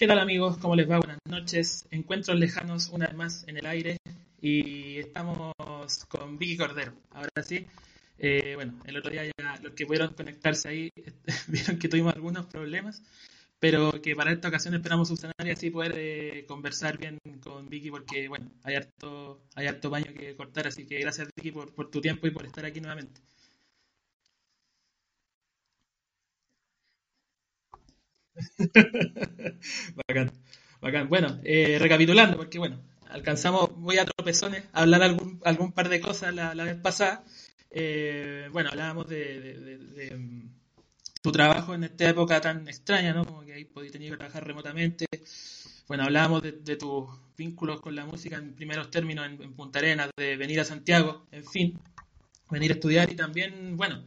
¿Qué tal amigos? ¿Cómo les va? Buenas noches. Encuentros lejanos una vez más en el aire y estamos con Vicky Cordero. Ahora sí, eh, bueno, el otro día ya los que pudieron conectarse ahí vieron que tuvimos algunos problemas, pero que para esta ocasión esperamos subsanar y así poder eh, conversar bien con Vicky porque, bueno, hay harto, hay harto baño que cortar, así que gracias Vicky por, por tu tiempo y por estar aquí nuevamente. bacán, bacán. Bueno, eh, recapitulando, porque bueno, alcanzamos muy a tropezones a hablar algún, algún par de cosas la, vez pasada. Eh, bueno, hablábamos de, de, de, mm, tu trabajo en esta época tan extraña, ¿no? Como que ahí podías tener que trabajar remotamente. Bueno, hablábamos de, tus vínculos con la música en primeros términos en, en Punta Arenas, de venir a Santiago, en fin, venir a estudiar y también, bueno,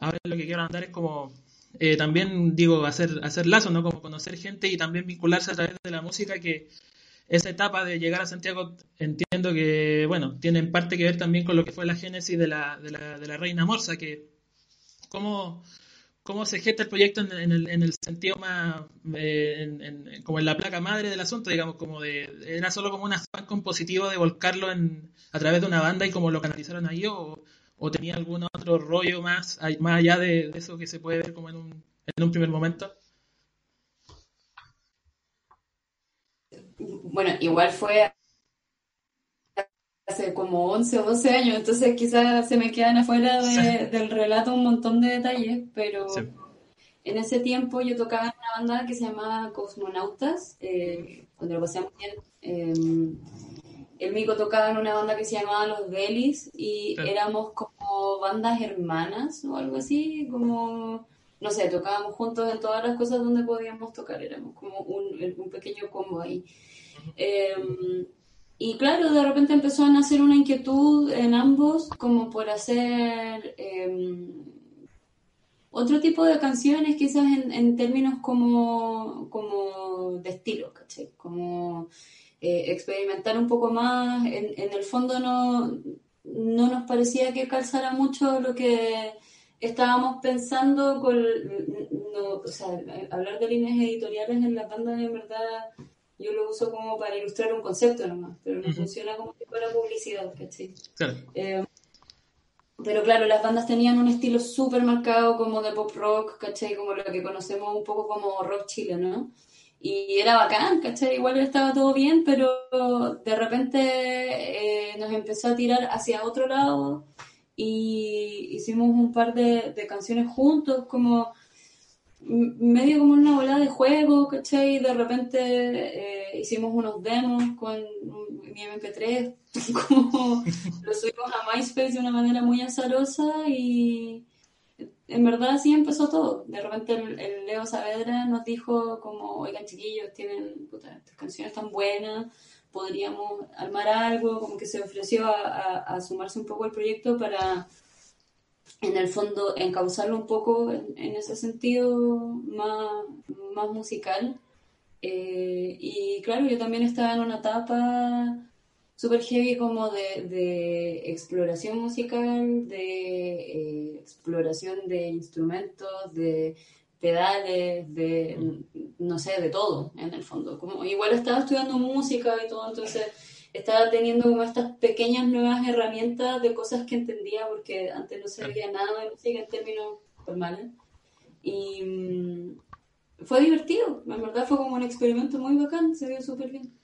ahora lo que quiero andar es como eh, también digo hacer, hacer lazos, ¿no? Como conocer gente y también vincularse a través de la música que esa etapa de llegar a Santiago entiendo que, bueno, tiene en parte que ver también con lo que fue la génesis de la, de la, de la Reina Morsa, que cómo, cómo se gesta el proyecto en, en, el, en el, sentido más, eh, en, como en la placa madre del asunto, digamos, como de, era solo como un afán compositivo de volcarlo en, a través de una banda y como lo canalizaron ahí o o tenía algún otro rollo más, más allá de, de, eso que se puede ver como en un, en un primer momento? Bueno, igual fue hace como 11 o 12 años, entonces quizás se me quedan afuera de, sí. del relato un montón de detalles, pero sí. en ese tiempo yo tocaba en una banda que se llamaba Cosmonautas, eh, cuando lo pasamos bien. Eh, el Mico tocaba en una banda que se llamaba Los Belis y sí. éramos como bandas hermanas o algo así, como, no sé, tocábamos juntos en todas las cosas donde podíamos tocar, éramos como un, un pequeño combo ahí. Uh -huh. eh, y claro, de repente empezó a nacer una inquietud en ambos como por hacer eh, otro tipo de canciones, quizás en, en términos como, como de estilo, ¿caché? Como eh, experimentar un poco más. En, en, el fondo no, no nos parecía que calzara mucho lo que estábamos pensando con, no, o sea, hablar de líneas editoriales en la banda en verdad yo lo uso como para ilustrar un concepto nomás, pero no uh -huh. funciona como si fuera publicidad, ¿cachai? Claro. Eh, pero claro, las bandas tenían un estilo súper marcado como de pop rock, ¿cachai? Como lo que conocemos un poco como rock chileno, ¿no? Y era bacán, ¿cachai? Igual estaba todo bien, pero de repente eh, nos empezó a tirar hacia otro lado y hicimos un par de, canciones juntos, como medio como una bola de juego, ¿cachai? De repente eh, hicimos unos demos con mi MP3, como lo subimos a MySpace de una manera muy azarosa y en verdad así empezó todo. De repente el, el, Leo Saavedra nos dijo como, oigan chiquillos, tienen puta, estas canciones tan buenas, podríamos armar algo, como que se ofreció a, a, sumarse un poco al proyecto para, en el fondo, encauzarlo un poco en, en ese sentido más, más musical. Eh, y claro, yo también estaba en una etapa super heavy como de, de exploración musical, de eh, exploración de instrumentos, de pedales, de no sé, de todo en el fondo. Como igual estaba estudiando música y todo, entonces estaba teniendo como estas pequeñas nuevas herramientas de cosas que entendía porque antes no sabía nada de música en términos formales. Y mmm, fue divertido, en verdad fue como un experimento muy bacán, se vio súper bien.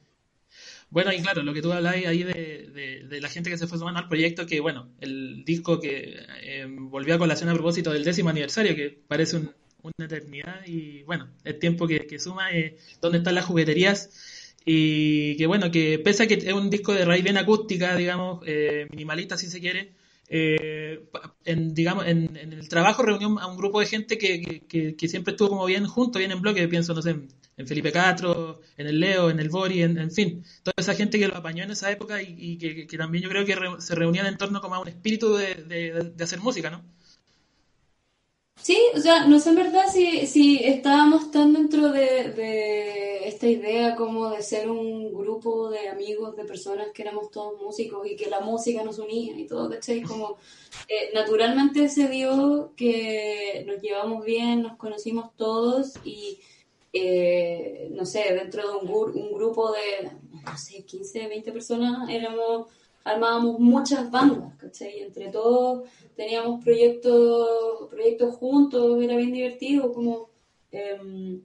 Bueno, y claro, lo que tú hablas ahí de, de, de, la gente que se fue sumando al proyecto, que bueno, el disco que eh, volvió a colación a propósito del décimo aniversario, que parece un, una eternidad, y bueno, el tiempo que, que suma, eh, dónde están las jugueterías, y que bueno, que pese a que es un disco de raíz bien acústica, digamos, eh, minimalista si se quiere, eh, en, digamos, en, en, el trabajo reunió a un grupo de gente que, que, que, siempre estuvo como bien junto, bien en bloque, pienso, no sé, en Felipe Castro, en el Leo, en el Bori, en, en fin, toda esa gente que lo apañó en esa época y, que, también yo creo que se reunían en torno como a un espíritu de, hacer música, ¿no? Sí, o sea, no sé en verdad si, estábamos tan dentro de, de, esta idea como de ser un grupo de amigos, de personas que éramos todos músicos y que la música nos unía y todo, ¿cachai? Como eh, naturalmente se dio que nos llevamos bien, nos conocimos todos y eh, no sé, dentro de un, un, grupo de, no sé, 15, 20 personas, éramos, armábamos muchas bandas, ¿cachai? Entre todos teníamos proyectos, proyectos juntos, era bien divertido, como em,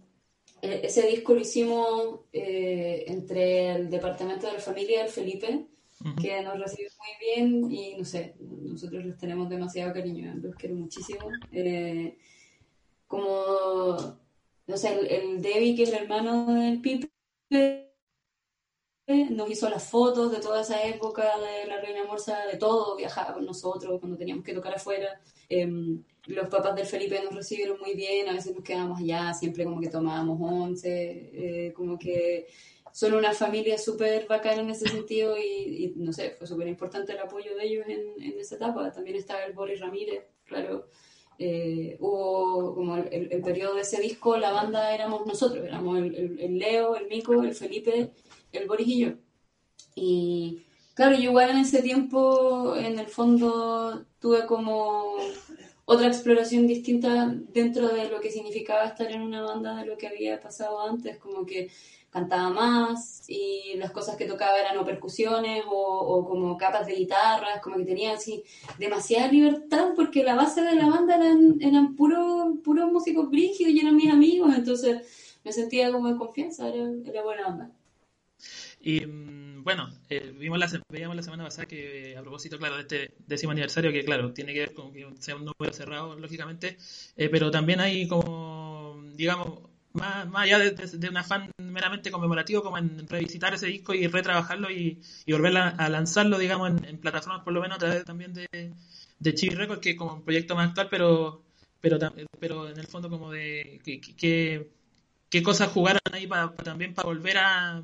e, ese disco lo hicimos eh, entre el departamento de la familia del Felipe, que nos recibió muy bien y no sé, nosotros les tenemos demasiado cariño, los quiero muchísimo. Eh, como, sé, el, el Debbie, que es el hermano del Pipe, nos hizo las fotos de toda esa época de la Reina Morsa, de todo, viajaba con nosotros cuando teníamos que tocar afuera. Em, los papás del Felipe nos recibieron muy bien, a veces nos quedábamos allá, siempre como que tomábamos once, eh, como que son una familia súper bacana en ese sentido y, no sé, fue súper importante el apoyo de ellos en, en, esa etapa. También estaba el Boris Ramírez, claro. Eh, hubo como el, el, periodo de ese disco, la banda éramos nosotros, éramos el, el Leo, el Mico, el Felipe el Boris y yo. Y claro, yo igual en ese tiempo, en el fondo, tuve como otra exploración distinta dentro de lo que significaba estar en una banda de lo que había pasado antes, como que cantaba más y las cosas que tocaba eran o percusiones o, como capas de guitarras, como que tenía así demasiada libertad porque la base de la banda eran, eran puros puro músicos brígidos y eran mis amigos, entonces me sentía como en confianza, era, era buena onda. Y mm, bueno, eh, vimos la, veíamos la semana pasada que, a propósito, claro, de este décimo aniversario, que claro, tiene que ver con que sea un número cerrado, lógicamente, eh, pero también hay como, digamos, más, más allá de, un afán meramente conmemorativo, como en revisitar ese disco y retrabajarlo y, y volver a, lanzarlo, digamos, en, plataformas, por lo menos a través también de, de Chibi Records, que es como un proyecto más actual, pero pero pero en el fondo como de qué cosas jugaron ahí para también para volver a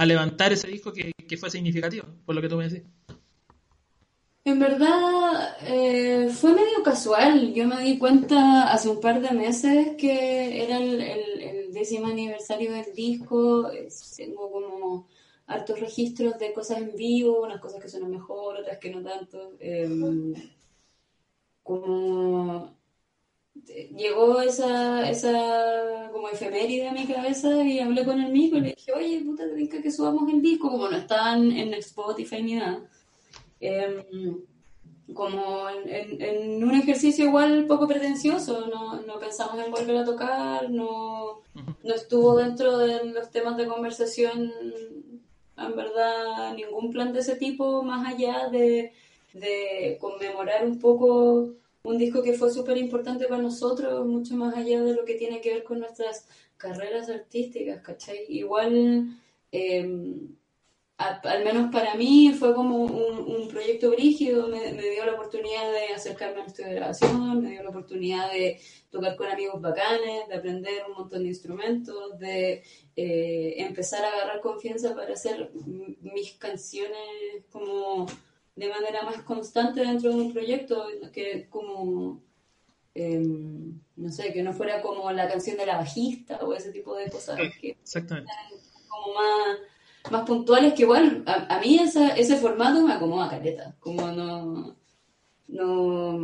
a levantar ese disco que, fue significativo, por lo que tú me decís. En verdad eh, fue medio casual. Yo me di cuenta hace un par de meses que era el, décimo aniversario del disco. Tengo como hartos registros de cosas en vivo, unas cosas que suenan mejor, otras que no tanto. Em, como llegó esa, esa como efeméride a mi cabeza y hablé con el mismo y le dije, oye, puta, te que subamos el disco, como no están en Spotify ni nada. Em, como en, en, un ejercicio igual poco pretencioso, no, no, pensamos en volver a tocar, no, no estuvo dentro de los temas de conversación, en verdad, ningún plan de ese tipo, más allá de, de conmemorar un poco un disco que fue súper importante para nosotros, mucho más allá de lo que tiene que ver con nuestras carreras artísticas, ¿cachai? Igual, al menos para mí, fue como un, proyecto brígido, me, dio la oportunidad de acercarme al estudio de grabación, me dio la oportunidad de tocar con amigos bacanes, de aprender un montón de instrumentos, de eh, empezar a agarrar confianza para hacer mis canciones como de manera más constante dentro de un proyecto, que como, em, no sé, que no fuera como la canción de la bajista o ese tipo de cosas que Exactamente. como más, más puntuales, que igual a, mí esa, ese formato me acomoda caleta, como no, no,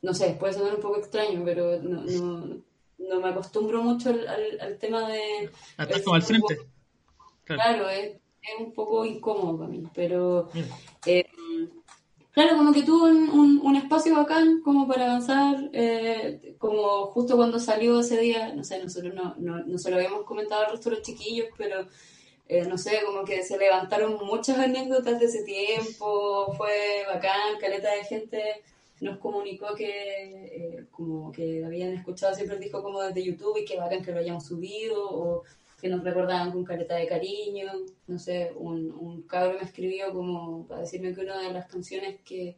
no sé, puede sonar un poco extraño, pero no, no, no me acostumbro mucho al, al, tema de... Como al frente. Claro, es, es un poco incómodo para mí, pero eh, claro, como que tuvo un, un, espacio bacán como para avanzar, eh, como justo cuando salió ese día, no sé, nosotros no, no, no se lo habíamos comentado al resto de los chiquillos, pero eh, no sé, como que se levantaron muchas anécdotas de ese tiempo, fue bacán, caleta de gente nos comunicó que como que habían escuchado siempre el disco como desde YouTube y que bacán que lo hayamos subido o que nos recordaban con careta de cariño. No sé, un, un cabro me escribió como para decirme que una de las canciones que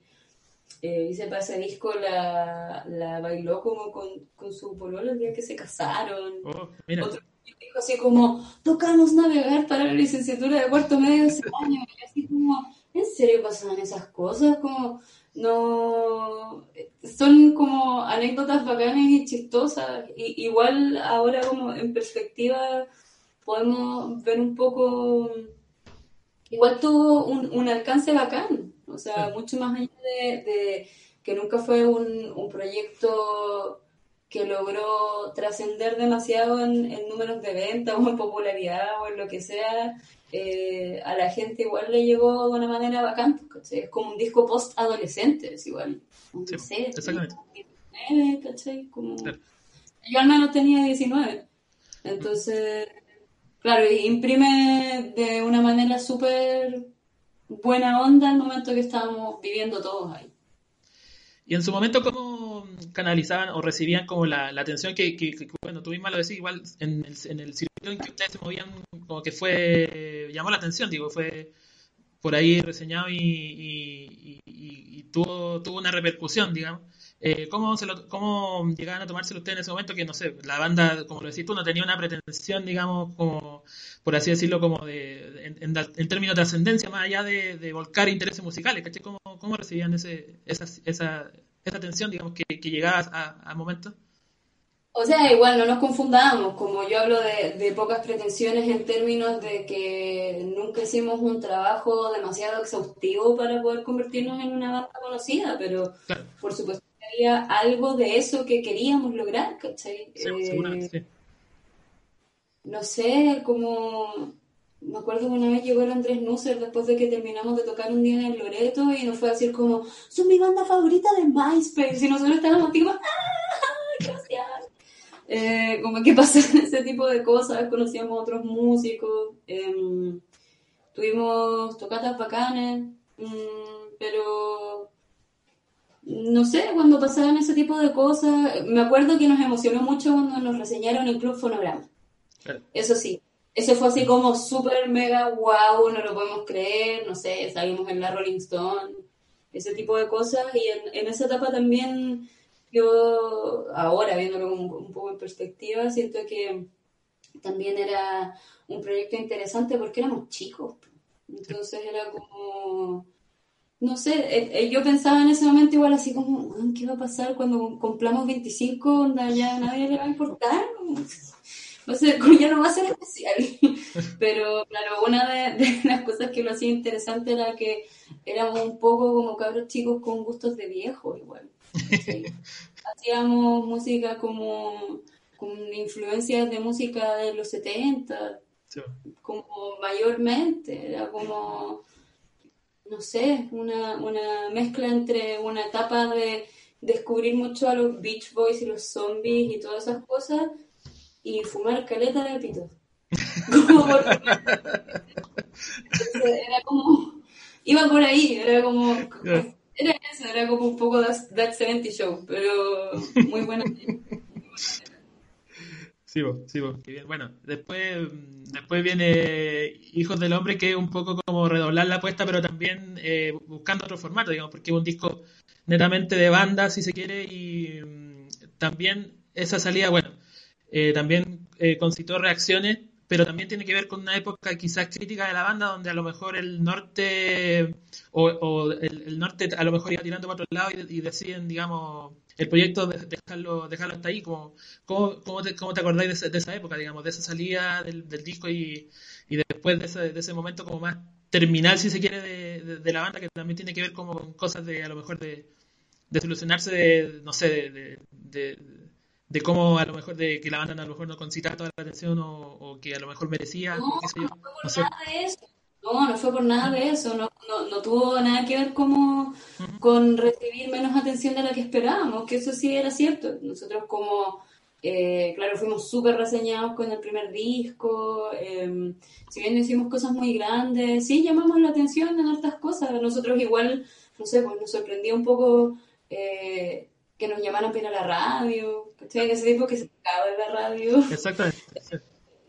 eh, hice para ese disco la, la bailó como con, con su pololo el día que se casaron. Oh, Otro dijo así como, tocamos navegar para la licenciatura de cuarto medio de ese año. Y así como, ¿en serio pasaban esas cosas? Como, no son como anécdotas bacanas y chistosas y, igual ahora como en perspectiva podemos ver un poco, igual tuvo un, alcance bacán, o sea, mucho más allá de, que nunca fue un, proyecto que logró trascender demasiado en, números de venta o en popularidad o en lo que sea, eh, a la gente igual le llegó de una manera bacán. Es como un disco post-adolescente, es igual. Sí, exactamente. Como... Yo al menos tenía 19. Entonces, claro, imprime de una manera súper buena onda el momento que estábamos viviendo todos ahí. Y en su momento, ¿cómo canalizaban o recibían como la, atención que, bueno, tú lo decís, igual en el, en el circuito en que ustedes se movían, como que fue, llamó la atención, digo, fue por ahí reseñado y, y tuvo, tuvo una repercusión, digamos. Eh, ¿cómo, se lo, ¿Cómo llegaban a tomárselo ustedes en ese momento? Que no sé, la banda, como lo decís tú, no tenía una pretensión, digamos, como, por así decirlo, como de, en, términos de ascendencia, más allá de, volcar intereses musicales, ¿cachai? ¿Cómo, cómo recibían ese, esa, esa, esa atención, digamos, que, que llegaba a, a momentos? O sea, igual no nos confundamos, como yo hablo de, de, pocas pretensiones en términos de que nunca hicimos un trabajo demasiado exhaustivo para poder convertirnos en una banda conocida, pero por supuesto algo de eso que queríamos lograr, ¿cachai? Eh, no sé, como... Me acuerdo que una vez llegó el Andrés Nusser después de que terminamos de tocar un día en el Loreto y nos fue a decir como, son mi banda favorita de MySpace y nosotros estábamos tipo, ¡ah! Gracias. Eh, como que pasan ese tipo de cosas, conocíamos a otros músicos, em, tuvimos tocatas bacanes, mm, pero no sé, cuando pasaban ese tipo de cosas, me acuerdo que nos emocionó mucho cuando nos reseñaron el Club Fonograma. Eso sí, eso fue así como súper mega wow, no lo podemos creer, no sé, salimos en la Rolling Stone, ese tipo de cosas. Y en, esa etapa también, yo ahora viéndolo un, un poco en perspectiva, siento que también era un proyecto interesante porque éramos chicos. Entonces era como no sé, eh, eh, yo pensaba en ese momento igual así como, ¿qué va a pasar cuando cumplamos 25? Onda, ya nadie le va a importar. Sé, ya no va a ser especial. Pero claro, una de, las cosas que lo hacía interesante era que éramos un poco como cabros chicos con gustos de viejo igual. Hacíamos música como con influencias de música de los 70, como mayormente, era como no sé, una, una mezcla entre una etapa de descubrir mucho a los Beach Boys y los zombies y todas esas cosas y fumar caleta de pito. era como, iba por ahí, era como, era eso, era como un poco That, that 70 Show, pero muy buena. Sí, sí, Bueno, después, después viene Hijos del Hombre, que es un poco como redoblar la apuesta, pero también eh, buscando otro formato, digamos, porque es un disco netamente de banda, si se quiere, y mm, también esa salida, bueno, eh, también eh, concitó reacciones, pero también tiene que ver con una época quizás crítica de la banda, donde a lo mejor el norte, o, el, norte a lo mejor iba tirando para otro lado y deciden, digamos, el proyecto de dejarlo, dejarlo hasta ahí, como, ¿cómo, cómo, te, cómo te acordáis de, esa época, digamos, de esa salida del, disco y, y después de ese, de ese momento como más terminal, si se quiere, de, de, la banda, que también tiene que ver como con cosas de, a lo mejor, de, de solucionarse, de, no sé, de, de, de, cómo a lo mejor de que la banda a lo mejor no concita toda la atención o, o que a lo mejor merecía, no, qué sé yo, no, sé. No, no fue por nada de eso, no, no, no tuvo nada que ver como con recibir menos atención de la que esperábamos, que eso sí era cierto. Nosotros como, eh, claro, fuimos súper reseñados con el primer disco, em, si bien hicimos cosas muy grandes, sí llamamos la atención en otras cosas. Nosotros igual, no sé, pues nos sorprendía un poco eh, que nos llamaran para la radio, en ese tiempo que se acaba de la radio. Exactamente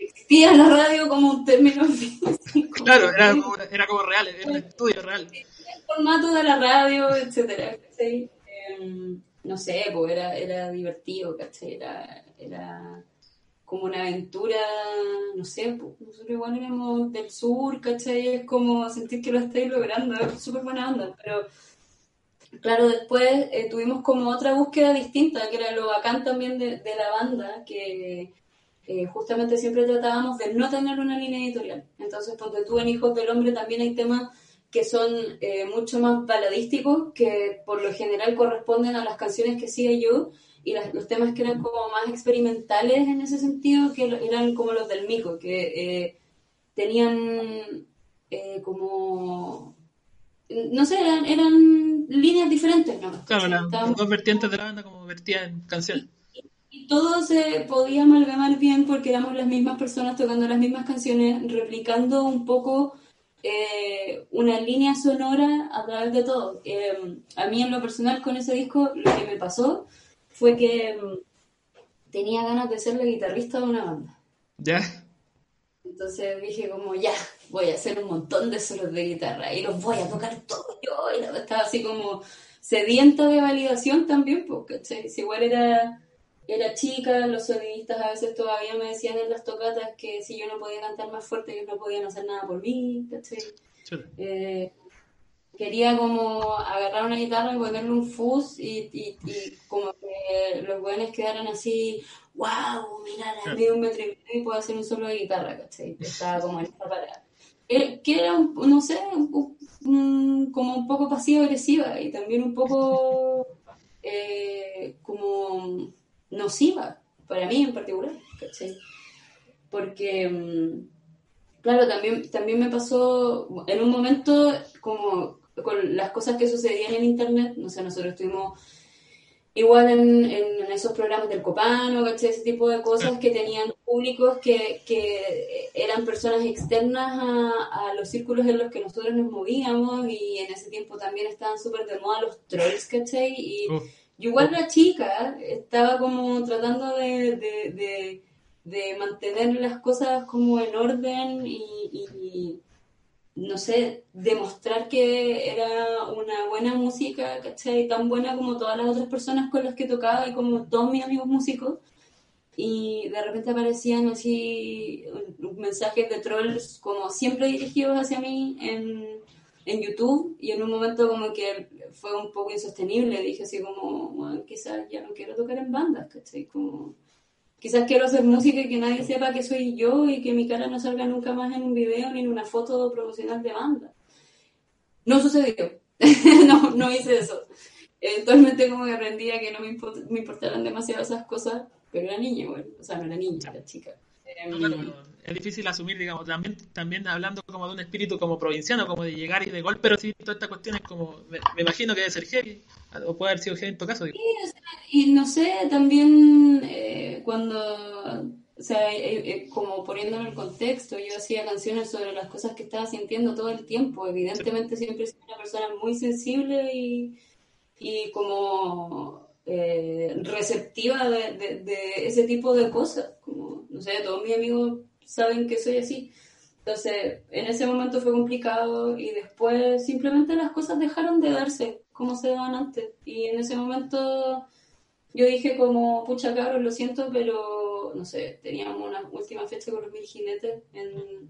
existía la radio como un término físico. Claro, era como, era como real, era un estudio real. El formato de la radio, etcétera. Em, no sé, pues era, era divertido, ¿cachai? Era, era como una aventura, no sé, pues nosotros igual éramos del sur, ¿cachai? Es como sentir que lo estáis logrando, es súper buena onda, pero claro, después eh, tuvimos como otra búsqueda distinta, que era lo bacán también de, la banda, que eh, justamente siempre tratábamos de no tener una línea editorial. Entonces, cuando tú en Hijos del Hombre también hay temas que son eh, mucho más baladísticos, que por lo general corresponden a las canciones que sigue yo, y los temas que eran como más experimentales en ese sentido, que eran como los del Mico, que eh, tenían como, no sé, eran, líneas diferentes, ¿no? Claro, las dos vertientes de la banda como vertían canciones. Y, todo se podía amalgamar bien porque éramos las mismas personas tocando las mismas canciones, replicando un poco eh, una línea sonora a través de todo. a mí en lo personal con ese disco lo que me pasó fue que mm, tenía ganas de ser la guitarrista de una banda. ¿Ya? Entonces dije como, ya, voy a hacer un montón de solos de guitarra y los voy a tocar todos yo. Y estaba así como sedienta de validación también, porque si igual era, era chica, los sonidistas a veces todavía me decían en las tocatas que si yo no podía cantar más fuerte, ellos no podían hacer nada por mí, ¿cachai? Eh, quería como agarrar una guitarra y ponerle un fuzz y, y, como que los buenos quedaran así, wow, mira, la de un metro y medio y puedo hacer un solo de guitarra, ¿cachai? Estaba como en esta parada. Que era, no sé, como un poco pasivo-agresiva y también un poco eh, como nociva, para mí en particular, ¿cachai? Porque, mm, claro, también, también me pasó en un momento como con las cosas que sucedían en Internet, no sé, nosotros estuvimos igual en, en esos programas del Copano, ¿cachai? Ese tipo de cosas que tenían públicos que, que eran personas externas a, a, los círculos en los que nosotros nos movíamos y en ese tiempo también estaban súper de moda los trolls, ¿cachai? Y yo igual la chica estaba como tratando de, de, de, de mantener las cosas como en orden y no sé, demostrar que era una buena música, ¿cachai? Tan buena como todas las otras personas con las que tocaba y como todos mis amigos músicos. Y de repente aparecían así mensajes de trolls como siempre dirigidos hacia mí en, en YouTube y en un momento como que fue un poco insostenible. Dije así como, bueno, quizás ya no quiero tocar en bandas, ¿cachai? Como Quizás quiero hacer música y que nadie sepa que soy yo y que mi cara no salga nunca más en un video ni en una foto promocional de banda. No sucedió. no, no hice eso. Eventualmente como que aprendí a que no me, me importaran demasiado esas cosas, pero era niña, bueno. O sea, no era niña, era chica. Es difícil asumir, digamos, también, también hablando como de un espíritu como provinciano, como de llegar y de golpe, pero sí, toda esta cuestión es como, me, imagino que debe ser heavy, o puede haber sido heavy en tu caso. y no sé, también eh, cuando, o sea, eh, eh, como poniéndolo en contexto, yo hacía canciones sobre las cosas que estaba sintiendo todo el tiempo, evidentemente siempre soy una persona muy sensible y, y como receptiva de, de, ese tipo de cosas, como, no sé, todos mis amigos saben que soy así. Entonces, en ese momento fue complicado y después simplemente las cosas dejaron de darse como se daban antes. Y en ese momento yo dije como, pucha cabros, lo siento, pero no sé, teníamos una última fecha con los mil jinetes en,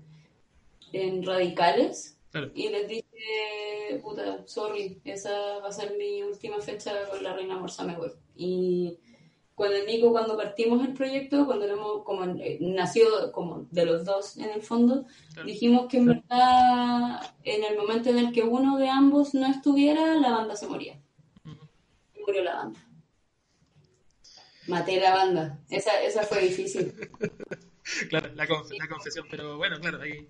en Radicales. Y les dije, puta, sorry, esa va a ser mi última fecha con la Reina Morsa, me voy. Y con el Nico cuando partimos el proyecto, cuando éramos, como eh, nació como de los dos en el fondo, dijimos que en verdad en el momento en el que uno de ambos no estuviera, la banda se moría. Y murió la banda. Maté la banda. Esa, esa fue difícil. claro, la, la confesión, pero bueno, claro, ahí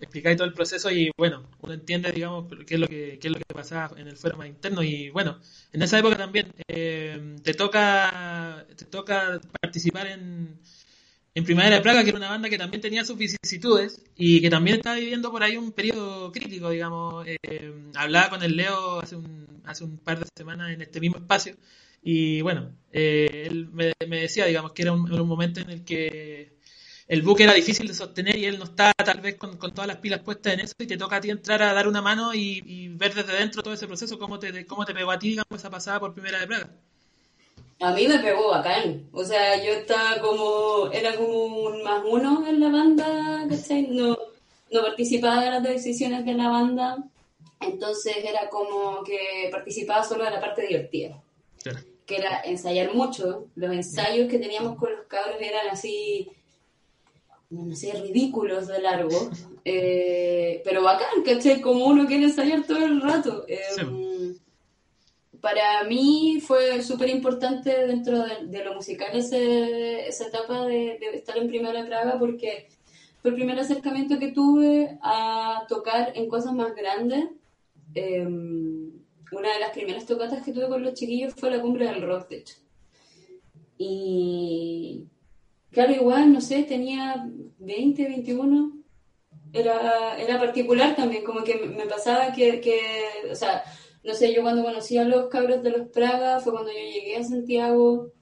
explicáis todo el proceso y bueno, uno entiende, digamos, qué es lo que, qué es lo que pasaba en el fuero más interno y bueno, en esa época también eh, te toca te toca participar en, en Primavera de Praga, que era una banda que también tenía sus vicisitudes y que también estaba viviendo por ahí un periodo crítico, digamos. Eh, hablaba con el Leo hace un, hace un par de semanas en este mismo espacio y bueno, eh, él me, me, decía, digamos, que era un, un momento en el que el buque era difícil de sostener y él no está tal vez con, todas las pilas puestas en eso y te toca a ti entrar a dar una mano y, ver desde dentro todo ese proceso, cómo te, cómo te pegó a ti, digamos, esa pasada por primera de Praga. A mí me pegó bacán, o sea, yo estaba como, era como un más uno en la banda, ¿cachai? No, no participaba de las decisiones de la banda, entonces era como que participaba solo de la parte divertida. Que era ensayar mucho, los ensayos que teníamos con los cabros eran así no sé, ridículos de largo, eh, pero bacán, ¿cachai? Como uno quiere ensayar todo el rato. Em, para mí fue súper importante dentro de, lo musical ese, esa etapa de, estar en Primera Praga porque fue el primer acercamiento que tuve a tocar en cosas más grandes. Em, una de las primeras tocatas que tuve con los chiquillos fue la cumbre del rock, de hecho. Y claro, igual, no sé, tenía 20, 21. Era, era particular también, como que me pasaba que, que o sea, no sé, yo cuando conocí a los cabros de los Praga fue cuando yo llegué a Santiago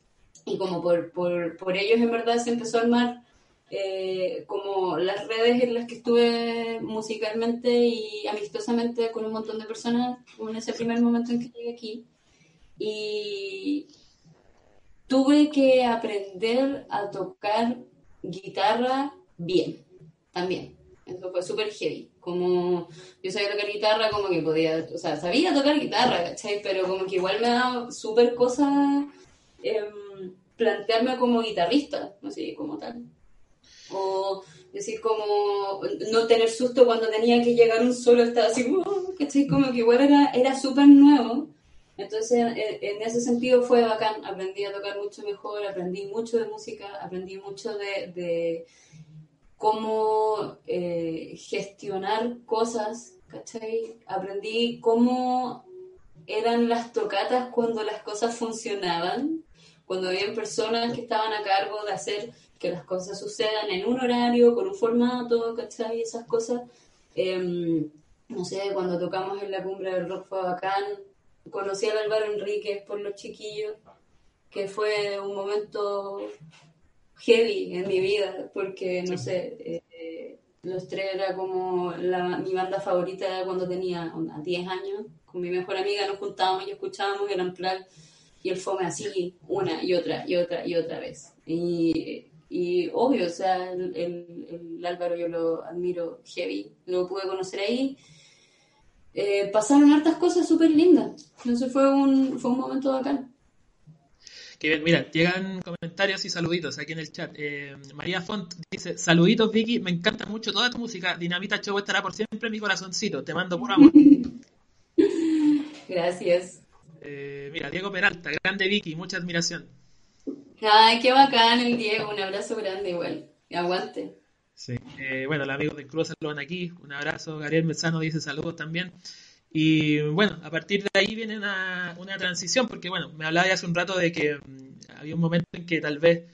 y como por, por, por ellos en verdad se empezó a armar eh, como las redes en las que estuve musicalmente y amistosamente con un montón de personas en ese primer momento en que llegué aquí. Y tuve que aprender a tocar guitarra bien, también. Eso fue súper heavy. Como yo sabía tocar guitarra, como que podía, o sea, sabía tocar guitarra, ¿cachai? Pero como que igual me daba súper cosa em, plantearme como guitarrista, así como tal. O decir como no tener susto cuando tenía que llegar un solo, estaba así, ¿cachai? Como que igual era, era súper nuevo. Entonces, en, ese sentido fue bacán, aprendí a tocar mucho mejor, aprendí mucho de música, aprendí mucho de cómo eh, gestionar cosas, ¿cachai? Aprendí cómo eran las tocatas cuando las cosas funcionaban, cuando había personas que estaban a cargo de hacer que las cosas sucedan en un horario, con un formato, ¿cachai? Esas cosas. Em, no sé, cuando tocamos en la cumbre del rock fue bacán. Conocí a Álvaro Enríquez por los chiquillos, que fue un momento heavy en mi vida, porque, no sé, eh, Los Tres era como la, mi banda favorita cuando tenía 10 años. Con mi mejor amiga nos juntábamos y escuchábamos el plan y el fome así, una y otra y otra y otra vez. Y, y obvio, o sea, el, el, Álvaro yo lo admiro heavy, lo pude conocer ahí. Eh, pasaron hartas cosas súper lindas. Entonces fue un, fue un momento bacán. Que mira, llegan comentarios y saluditos aquí en el chat. Eh, María Font dice, saluditos Vicky, me encanta mucho toda tu música. Dinamita Show estará por siempre en mi corazoncito. Te mando por amor. Gracias. Eh, mira, Diego Peralta, grande Vicky, mucha admiración. Ay, qué bacán el Diego, un abrazo grande igual. Aguante. Sí, eh, bueno, los amigos de Cruz saludan aquí, un abrazo. Gabriel Mezzano dice saludos también. Y bueno, a partir de ahí viene una, transición, porque bueno, me hablaba hace un rato de que mm, había un momento en que tal vez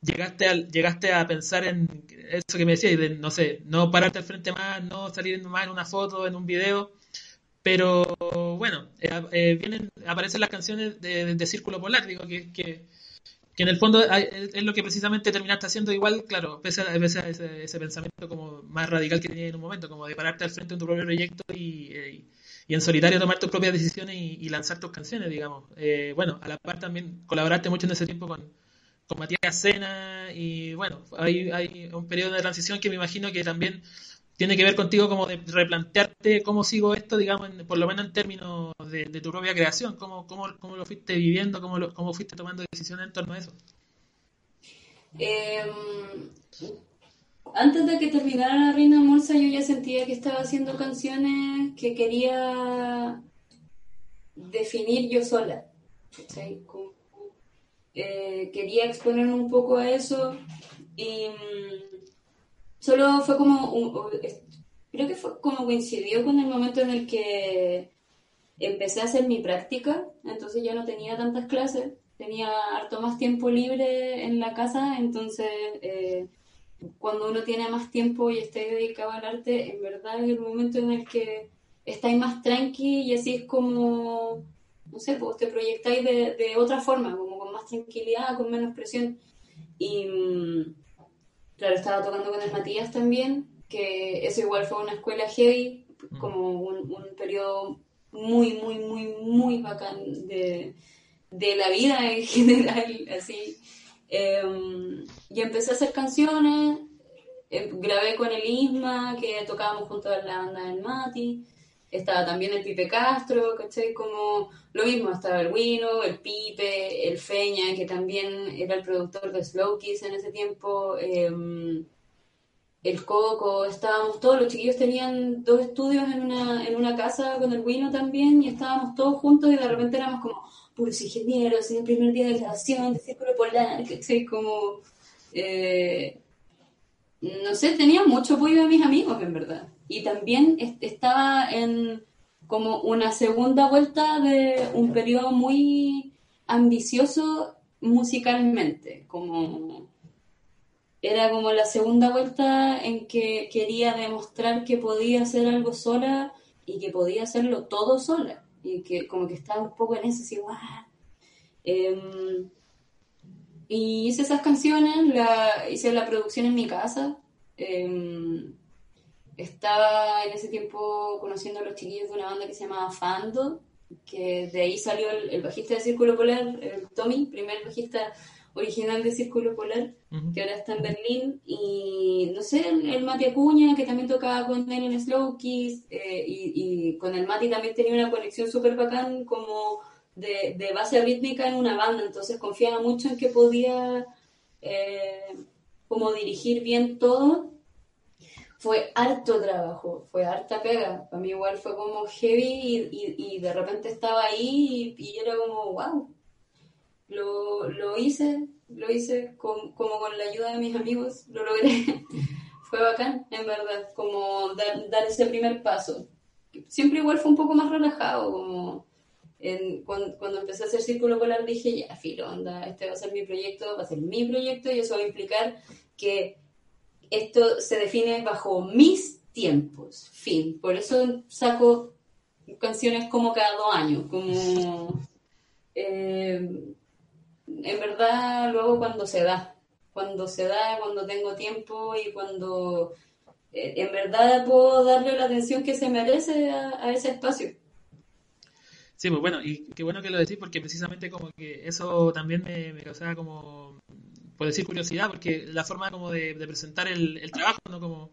llegaste a, llegaste a pensar en eso que me decías, de no sé, no pararte al frente más, no salir más en una foto, en un video, pero bueno, eh, eh, vienen, aparecen las canciones de, Círculo Polar, digo que, que, en el fondo es lo que precisamente terminaste haciendo igual, claro, pese a, ese, pensamiento como más radical que tenía en un momento, como de pararte al frente de tu propio proyecto y eh, y en solitario tomar tus propias decisiones y, lanzar tus canciones, digamos. Eh, bueno, a la par también colaboraste mucho en ese tiempo con, con Matías Sena y bueno, hay, hay un periodo de transición que me imagino que también tiene que ver contigo como de replantearte cómo sigo esto, digamos, por lo menos en términos de, tu propia creación, cómo, cómo, cómo, lo fuiste viviendo, cómo, cómo fuiste tomando decisiones en torno a eso. Eh, antes de que terminara la Reina Morsa yo ya sentía que estaba haciendo canciones que quería definir yo sola. Eh, quería exponerme un poco a eso y mm, solo fue como, creo que fue como coincidió con el momento en el que empecé a hacer mi práctica, entonces ya no tenía tantas clases, tenía harto más tiempo libre en la casa, entonces... Eh, cuando uno tiene más tiempo y está dedicado al arte, en verdad es el momento en el que estáis más tranqui y así es como, no sé, pues te proyectáis de, de otra forma, como con más tranquilidad, con menos presión. Y mm, claro, estaba tocando con el Matías también, que eso igual fue una escuela heavy, como un, un periodo muy, muy, muy, muy bacán de, de la vida en general, así. Em, y empecé a hacer canciones, eh, grabé con el Isma, que tocábamos junto a la banda del Mati, estaba también el Pipe Castro, ¿cachai? Como lo mismo, estaba el Wino, el Pipe, el Feña, que también era el productor de Slow Kiss en ese tiempo. Em, el Coco, estábamos todos, los chiquillos tenían dos estudios en una, en una casa con el Wino también y estábamos todos juntos y de repente éramos como puros ingenieros en el primer día de grabación de Círculo Polar, que como... Eh, no sé, tenía mucho apoyo de mis amigos, en verdad. Y también estaba en como una segunda vuelta de un periodo muy ambicioso musicalmente, como era como la segunda vuelta en que quería demostrar que podía hacer algo sola y que podía hacerlo todo sola y que como que estaba un poco en eso así, em, y hice esas canciones, hice la producción en mi casa. Em, estaba en ese tiempo conociendo a los chiquillos de una banda que se llamaba Fando, que de ahí salió el, bajista de Círculo Polar, el Tommy, primer bajista original de Círculo Polar, que ahora está en Berlín, y no sé, el, Mati Acuña, que también tocaba con él en Slow Kiss, eh, y, con el Mati también tenía una conexión súper bacán como de, de, base rítmica en una banda, entonces confiaba mucho en que podía eh, como dirigir bien todo fue harto trabajo, fue harta pega. Para mí igual fue como heavy y, de repente estaba ahí y, era como, wow. Lo, hice, lo hice como con la ayuda de mis amigos, lo logré. fue bacán, en verdad, como dar, ese primer paso. Siempre igual fue un poco más relajado, como cuando, cuando, empecé a hacer círculo polar dije, ya, filo, onda, este va a ser mi proyecto, va a ser mi proyecto y eso va a implicar que esto se define bajo mis tiempos, fin. Por eso saco canciones como cada dos años, como... Eh, en verdad, luego cuando se da, cuando se da, cuando tengo tiempo y cuando eh, en verdad puedo darle la atención que se merece a, ese espacio. Sí, pues bueno, y qué bueno que lo decís porque precisamente como que eso también me, causaba como por decir curiosidad, porque la forma como de, presentar el, trabajo, ¿no? Como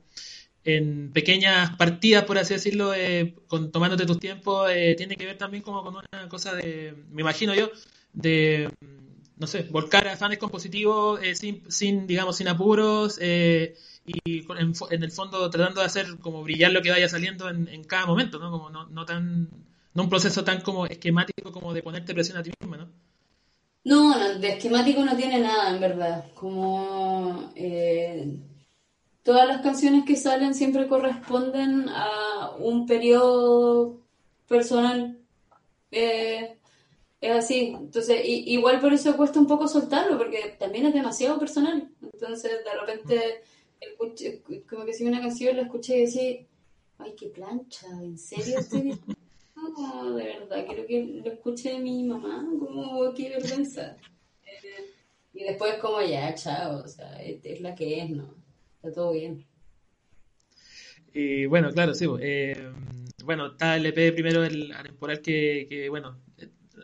en pequeñas partidas, por así decirlo, eh, con, tomándote tus tiempos, eh, tiene que ver también como con una cosa de, me imagino yo, de, no sé, volcar a fans compositivos eh, sin, digamos, sin apuros y en, el fondo tratando de hacer como brillar lo que vaya saliendo en, cada momento, ¿no? Como no, no tan, no un proceso tan como esquemático como de ponerte presión a ti mismo, ¿no? No, de esquemático no tiene nada, en verdad. Como eh, todas las canciones que salen siempre corresponden a un periodo personal. Eh, es así. Entonces, igual por eso cuesta un poco soltarlo, porque también es demasiado personal. Entonces, de repente, como que si una canción la escuché y decía, ay, qué plancha, ¿en serio estoy no, de verdad, quiero que lo escuche mi mamá, como qué vergüenza. Eh, y después como ya, chao, o sea, es, la que es, ¿no? Está todo bien. Y bueno, claro, sí. Eh, bueno, está el EP primero, el temporal que, que, bueno,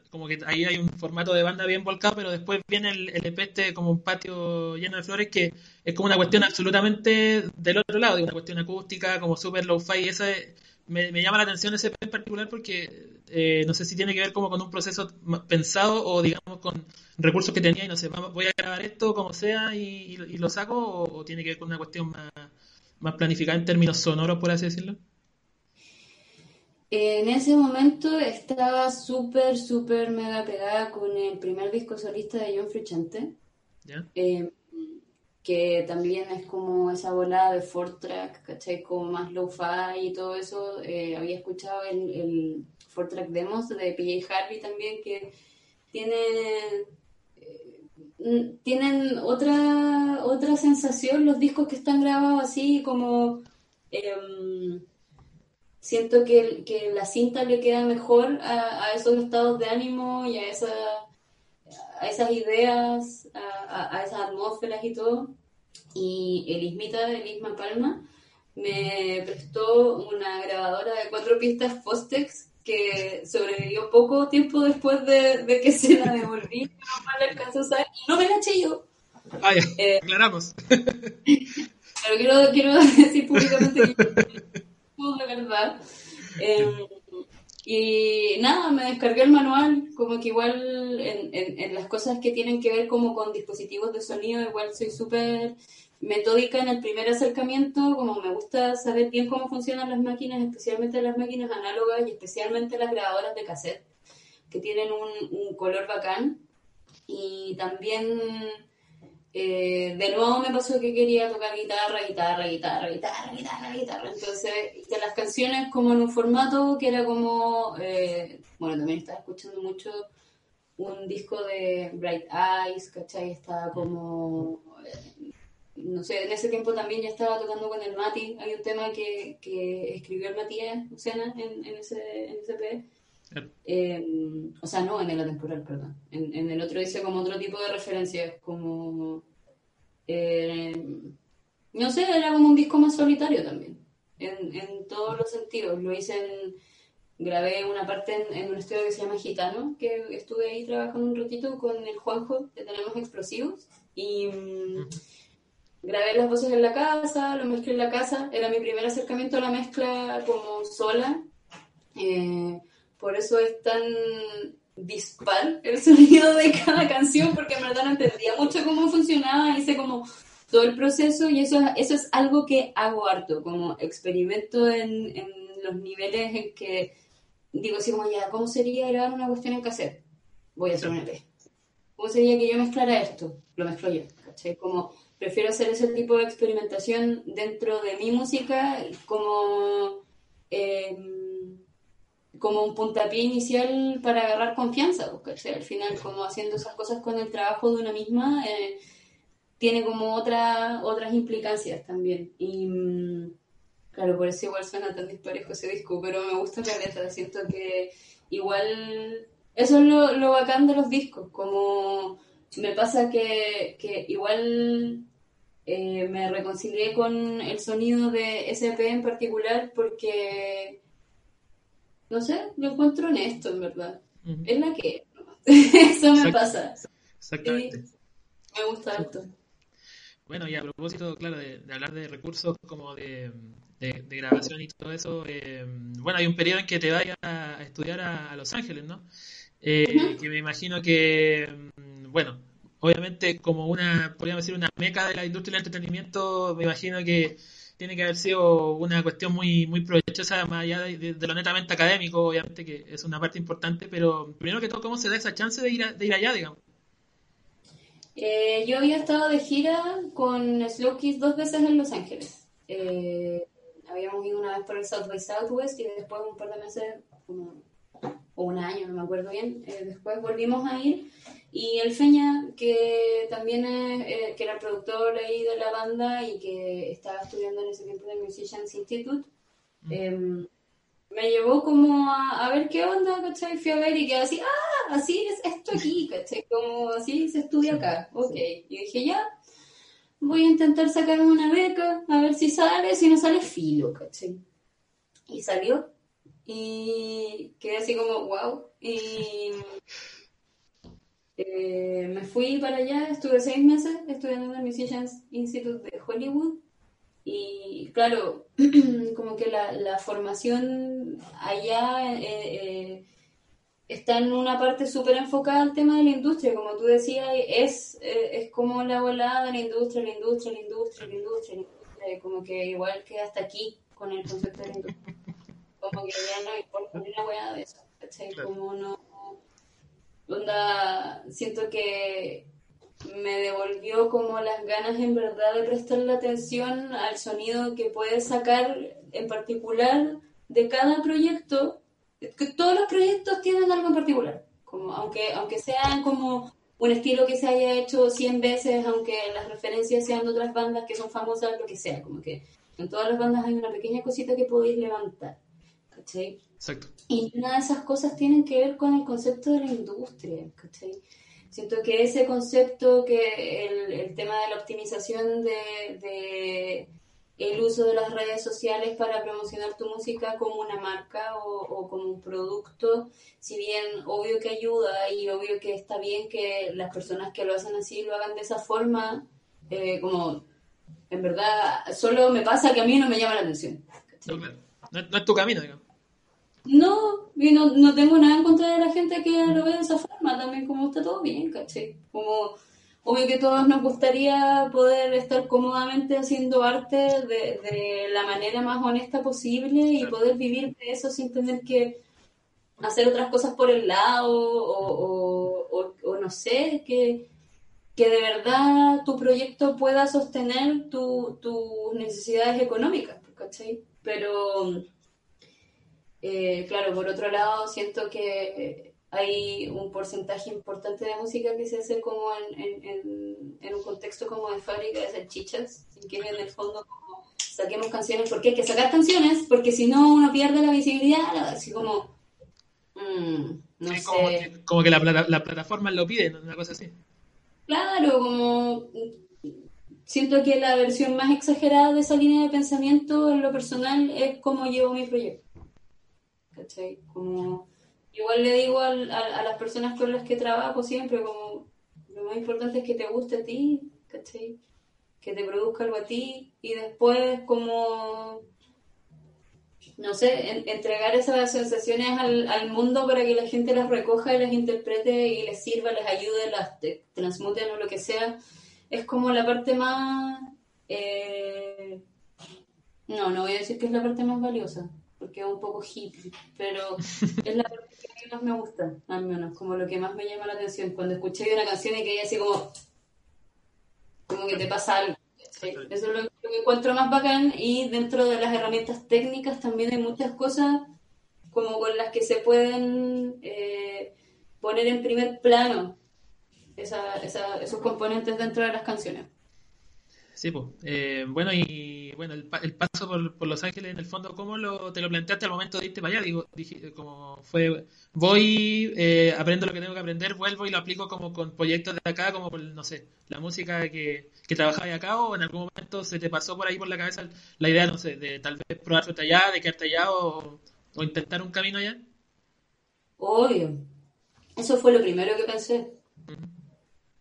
como que ahí hay un formato de banda bien volcado, pero después viene el, el EP este como un patio lleno de flores que es como una cuestión absolutamente del otro lado, una cuestión acústica, como super low-fi, esa es me, llama la atención ese en particular porque eh, no sé si tiene que ver como con un proceso pensado o digamos con recursos que tenía y no sé, voy a grabar esto como sea y, lo saco o, tiene que ver con una cuestión más, planificada en términos sonoros, por así decirlo. En ese momento estaba súper, súper mega pegada con el primer disco solista de John Frusciante. ¿Ya? Eh, que también es como esa volada de Four Track, ¿cachai? Como más lo-fi y todo eso. Eh, había escuchado el, el Four Track Demos de PJ Harvey también, que tiene, eh, tienen otra, otra sensación los discos que están grabados así, como em, siento que, que, la cinta le queda mejor a, esos estados de ánimo y a esa a esas ideas, a, esas atmósferas y todo. Y el Ismita de Isma Palma me prestó una grabadora de cuatro pistas Fostex que sobrevivió poco tiempo después de, que se la devolví, no me alcanzó a usar y no me la eché yo. Ah, ya, eh, aclaramos. Pero quiero, quiero decir públicamente que de verdad. Eh, y nada, me descargué el manual, como que igual en, en, las cosas que tienen que ver como con dispositivos de sonido, igual soy súper metódica en el primer acercamiento, como me gusta saber bien cómo funcionan las máquinas, especialmente las máquinas análogas y especialmente las grabadoras de cassette, que tienen un, color bacán. Y también, eh, de nuevo me pasó que quería tocar guitarra, guitarra, guitarra, guitarra, guitarra, guitarra. Entonces, de las canciones como en un formato que era como, eh, bueno, también estaba escuchando mucho un disco de Bright Eyes, ¿cachai? Estaba como no sé, en ese tiempo también ya estaba tocando con el Mati. Hay un tema que, que escribió el Matías Lucena en, en, ese, en ese em, o sea, no en el temporal, perdón. En, en, el otro dice como otro tipo de referencias, como. Em, no sé, era como un disco más solitario también. En, en todos los sentidos. Lo hice en. Grabé una parte en, un estudio que se llama Gitano, que estuve ahí trabajando un ratito con el Juanjo, que tenemos explosivos. Y grabé las voces en la casa, lo mezclé en la casa, era mi primer acercamiento a la mezcla como sola, eh, por eso es tan dispar el sonido de cada canción, porque en verdad no entendía mucho cómo funcionaba, hice como todo el proceso y eso, eso es algo que hago harto, como experimento en, en los niveles en que digo así como ya, ¿cómo sería grabar una cuestión en cassette? Voy a hacer un EP. ¿Cómo sería que yo mezclara esto? Lo mezclo yo, ¿cachai? Como prefiero hacer ese tipo de experimentación dentro de mi música como, em, como un puntapié inicial para agarrar confianza, porque al final como haciendo esas cosas con el trabajo de una misma eh, tiene como otra, otras implicancias también. Y mm, claro, por eso igual suena tan disparejo ese disco, pero me gusta letra siento que igual eso es lo, lo bacán de los discos, como me pasa que, que igual eh, me reconcilié con el sonido de SP en particular porque, no sé, lo encuentro honesto, en verdad. Es la que Eso me pasa. Exactamente. me gusta esto. Bueno, y a propósito, claro, de, hablar de recursos como de, de, grabación y todo eso, eh, bueno, hay un periodo en que te vayas a estudiar a, Los Ángeles, ¿no? Eh, que me imagino que, mm, bueno, obviamente como una, podríamos decir, una meca de la industria del entretenimiento, me imagino que tiene que haber sido una cuestión muy muy provechosa, más allá de, lo netamente académico, obviamente que es una parte importante, pero primero que todo, ¿cómo se da esa chance de ir, de ir allá, digamos? Eh, yo había estado de gira con Slow Kids dos veces en Los Ángeles. Eh, habíamos ido una vez por el South by Southwest y después un par de meses, como, o un año, no me acuerdo bien, eh, después volvimos a ir y el Feña, que también es, eh, que era el productor ahí de la banda y que estaba estudiando en ese tiempo en el Musicians Institute, mm. em, me llevó como a, ver qué onda, ¿cachai? Fui a ver y quedé así, ah, así es esto aquí, ¿cachai? Como así se estudia acá, ok. Y dije, ya, voy a intentar sacarme una beca, a ver si sale, si no sale, filo, ¿cachai? Y salió. Y quedé así como, wow. Y eh, me fui para allá, estuve seis meses estudiando en el Musicians Institute de Hollywood y claro, como que la, formación allá eh, eh, está en una parte súper enfocada al tema de la industria, como tú decías, es, es como la volada de la industria, la industria, la industria, la industria, la industria, como que igual que hasta aquí con el concepto de la industria. Como que ya no importa una hueá de eso, Como no onda, siento que me devolvió como las ganas en verdad de prestarle atención al sonido que puedes sacar en particular de cada proyecto. Que todos los proyectos tienen algo en particular, como aunque aunque sean como un estilo que se haya hecho 100 veces, aunque las referencias sean de otras bandas que son famosas, lo que sea, como que en todas las bandas hay una pequeña cosita que podéis levantar. ¿Cachai? Exacto. Y una de esas cosas tienen que ver con el concepto de la industria, ¿cachai? Siento que ese concepto, que el, tema de la optimización de, el uso de las redes sociales para promocionar tu música como una marca o, como un producto, si bien obvio que ayuda y obvio que está bien que las personas que lo hacen así lo hagan de esa forma, eh, como en verdad solo me pasa que a mí no me llama la atención. No, no, es tu camino, digamos. No, y no, no tengo nada en contra de la gente que lo ve de esa forma, también como está todo bien, ¿caché? Como obvio que todos nos gustaría poder estar cómodamente haciendo arte de, la manera más honesta posible y poder vivir de eso sin tener que hacer otras cosas por el lado o, no sé, que, que de verdad tu proyecto pueda sostener tus necesidades económicas, ¿cachai? Pero, eh, claro, por otro lado, siento que hay un porcentaje importante de música que se hace como en, en, un contexto como de fábrica de salchichas, que en el fondo como saquemos canciones, porque hay que sacar canciones, porque si no uno pierde la visibilidad, así como... Mm, no sé. Como que, como que la, la, plataforma lo pide, una cosa así. Claro, como siento que la versión más exagerada de esa línea de pensamiento en lo personal es cómo llevo mi proyecto. Como igual le digo a, las personas con las que trabajo siempre, como lo más importante es que te guste a ti, ¿cachai? Que te produzca algo a ti y después como, no sé, entregar esas sensaciones al, mundo para que la gente las recoja y las interprete y les sirva, les ayude, las transmuten o lo que sea, es como la parte más... Eh, no, no voy a decir que es la parte más valiosa, porque es un poco hippie, pero es la parte que más me gusta, al menos, como lo que más me llama la atención. Cuando escuché una canción y que hay así como, como que te pasa algo. Eso es lo que encuentro más bacán y dentro de las herramientas técnicas también hay muchas cosas como con las que se pueden eh, poner en primer plano esos componentes dentro de las canciones. Sí, pues. bueno, y bueno, el, paso por, Los Ángeles, en el fondo, ¿cómo lo, te lo planteaste al momento de irte para allá? Digo, dije, como fue, voy, eh, aprendo lo que tengo que aprender, vuelvo y lo aplico como con proyectos de acá, como por, no sé, la música que, que trabajaba acá, o en algún momento se te pasó por ahí por la cabeza la idea, no sé, de tal vez probar suerte allá, de quedarte allá, o, intentar un camino allá. Obvio. Eso fue lo primero que pensé.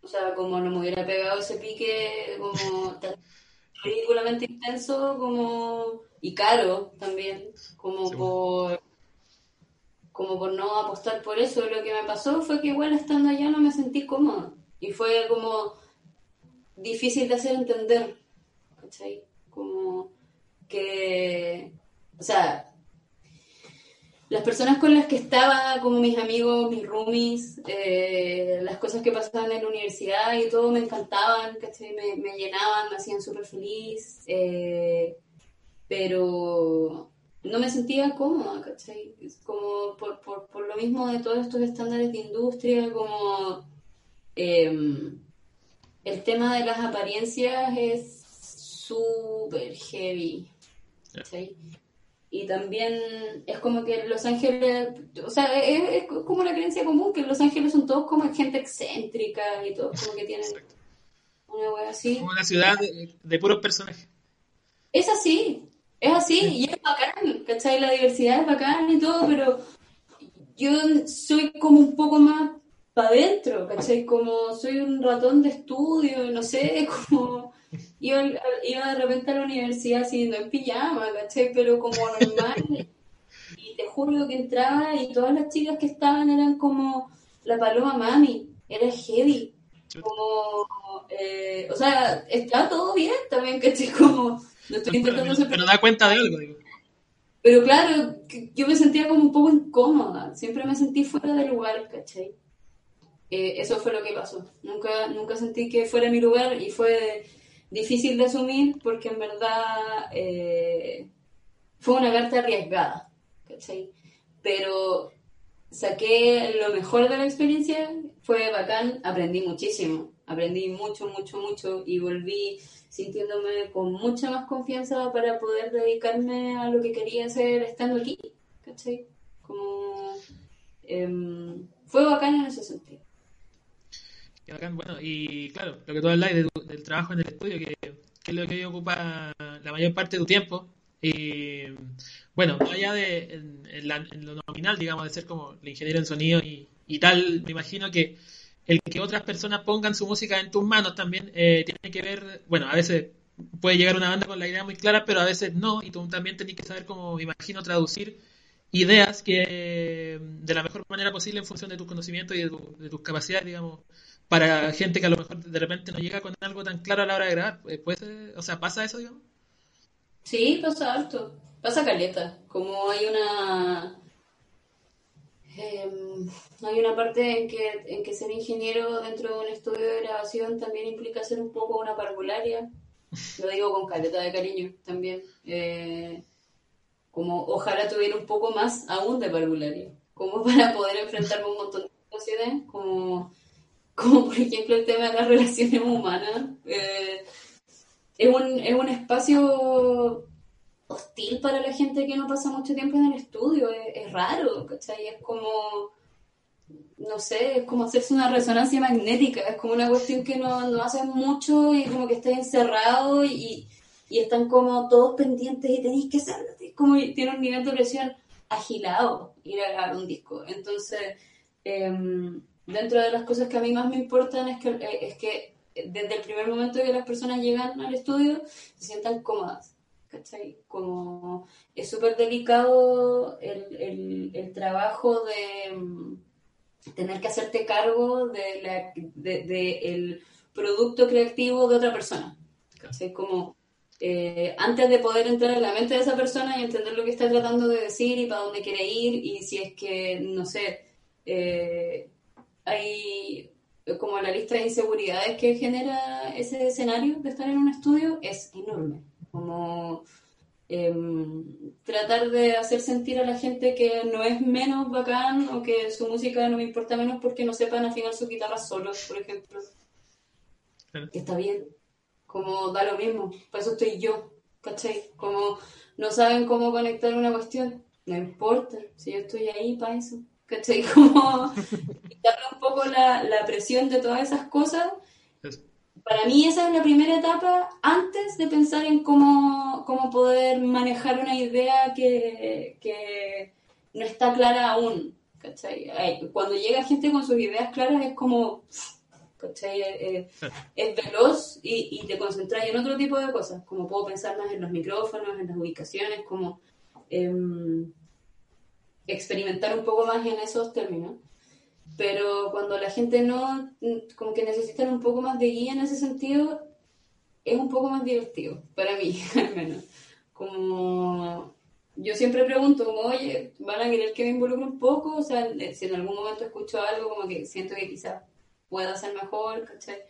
O sea, como no me hubiera pegado ese pique como tan ridículamente intenso como y caro también, como por como por no apostar por eso, lo que me pasó fue que igual estando allá no me sentí cómoda. Y fue como difícil de hacer entender, ¿cachai? Como que, o sea, las personas con las que estaba, como mis amigos, mis roomies, eh, las cosas que pasaban en la universidad y todo me encantaban, Me, me llenaban, me hacían súper feliz, eh, pero no me sentía cómoda, ¿cachai? Como por, por, por, lo mismo de todos estos estándares de industria, como em, el tema de las apariencias es súper heavy, ¿cachai? Y también es como que Los Ángeles, o sea, es, como la creencia común que Los Ángeles son todos como gente excéntrica y todos como que tienen una wea así. Como una ciudad de, puros personajes. Es así, es así, y es bacán, ¿cachai? La diversidad es bacán y todo, pero yo soy como un poco más para adentro, ¿cachai? Como soy un ratón de estudio, no sé, como iba, iba de repente a la universidad así, no en pijama, ¿cachai? Pero como normal. y te juro que entraba y todas las chicas que estaban eran como la paloma mami, era heavy. Como, eh, o sea, estaba todo bien también, ¿cachai? Como, no estoy intentando pero, pero da cuenta de algo, digo. Pero claro, yo me sentía como un poco incómoda, siempre me sentí fuera de lugar, ¿cachai? Eh, eso fue lo que pasó. Nunca, nunca sentí que fuera mi lugar y fue difícil de asumir porque en verdad eh, fue una carta arriesgada, ¿cachai? Pero saqué lo mejor de la experiencia, fue bacán, aprendí muchísimo, aprendí mucho, mucho, mucho y volví sintiéndome con mucha más confianza para poder dedicarme a lo que quería hacer estando aquí, ¿cachai? Como em, fue bacán en ese sentido. Bueno, y claro, lo que tú hablas del trabajo en el estudio, que, es lo que ocupa la mayor parte de tu tiempo. Y bueno, allá de en, lo nominal, digamos, de ser como el ingeniero en sonido y, tal, me imagino que el que otras personas pongan su música en tus manos también eh, tiene que ver, bueno, a veces puede llegar una banda con la idea muy clara, pero a veces no, y tú también tenés que saber cómo, me imagino, traducir ideas que de la mejor manera posible en función de tus conocimientos y de, tus capacidades, digamos, para gente que a lo mejor de repente no llega con algo tan claro a la hora de grabar. Eh, ¿Puede, o sea, ¿pasa eso, digamos? Sí, pasa harto. Pasa caleta. Como hay una... Em, hay una parte en que, en que ser ingeniero dentro de un estudio de grabación también implica ser un poco una parvularia. Lo digo con caleta de cariño también. Eh, como ojalá tuviera un poco más aún de parvularia. Como para poder enfrentarme a un montón de situaciones, como, como por ejemplo el tema de las relaciones humanas. Eh, es, un, es un espacio hostil para la gente que no pasa mucho tiempo en el estudio, es, raro, ¿cachai? Es como, no sé, es como hacerse una resonancia magnética, es como una cuestión que no, no hacen mucho y como que estás encerrado y, y están como todos pendientes y tenéis que hacerlo, como tiene un nivel de presión agilado ir a grabar un disco. Entonces, em, dentro de las cosas que a mí más me importan es que, eh, es que desde el primer momento que las personas llegan al estudio se sientan cómodas. ¿Cachai? Como es súper delicado el, el, trabajo de em, tener que hacerte cargo de, la, de, producto creativo de otra persona. ¿Cachai? Como eh, antes de poder entrar en la mente de esa persona y entender lo que está tratando de decir y para dónde quiere ir y si es que, no sé, eh, hay como la lista de inseguridades que genera ese escenario de estar en un estudio es enorme. Como em, tratar de hacer sentir a la gente que no es menos bacán o que su música no me importa menos porque no sepan afinar sus guitarras solos, por ejemplo. Que está bien como da lo mismo, por eso estoy yo, ¿cachai? Como no saben cómo conectar una cuestión, no importa, si yo estoy ahí para eso, ¿cachai? Como quitarle un poco la, la presión de todas esas cosas. Para mí esa es la primera etapa antes de pensar en cómo, cómo poder manejar una idea que, que no está clara aún. ¿cachai? Cuando llega gente con sus ideas claras es como ¿cachai? Eh, eh, es veloz y, y te concentras en otro tipo de cosas, como puedo pensar más en los micrófonos, en las ubicaciones, como em, experimentar un poco más en esos términos. Pero cuando la gente no, como que necesitan un poco más de guía en ese sentido, es un poco más divertido, para mí, al menos. Como yo siempre pregunto, como, oye, ¿van a querer que me involucre un poco? O sea, si en algún momento escucho algo, como que siento que quizás pueda ser mejor, ¿cachai?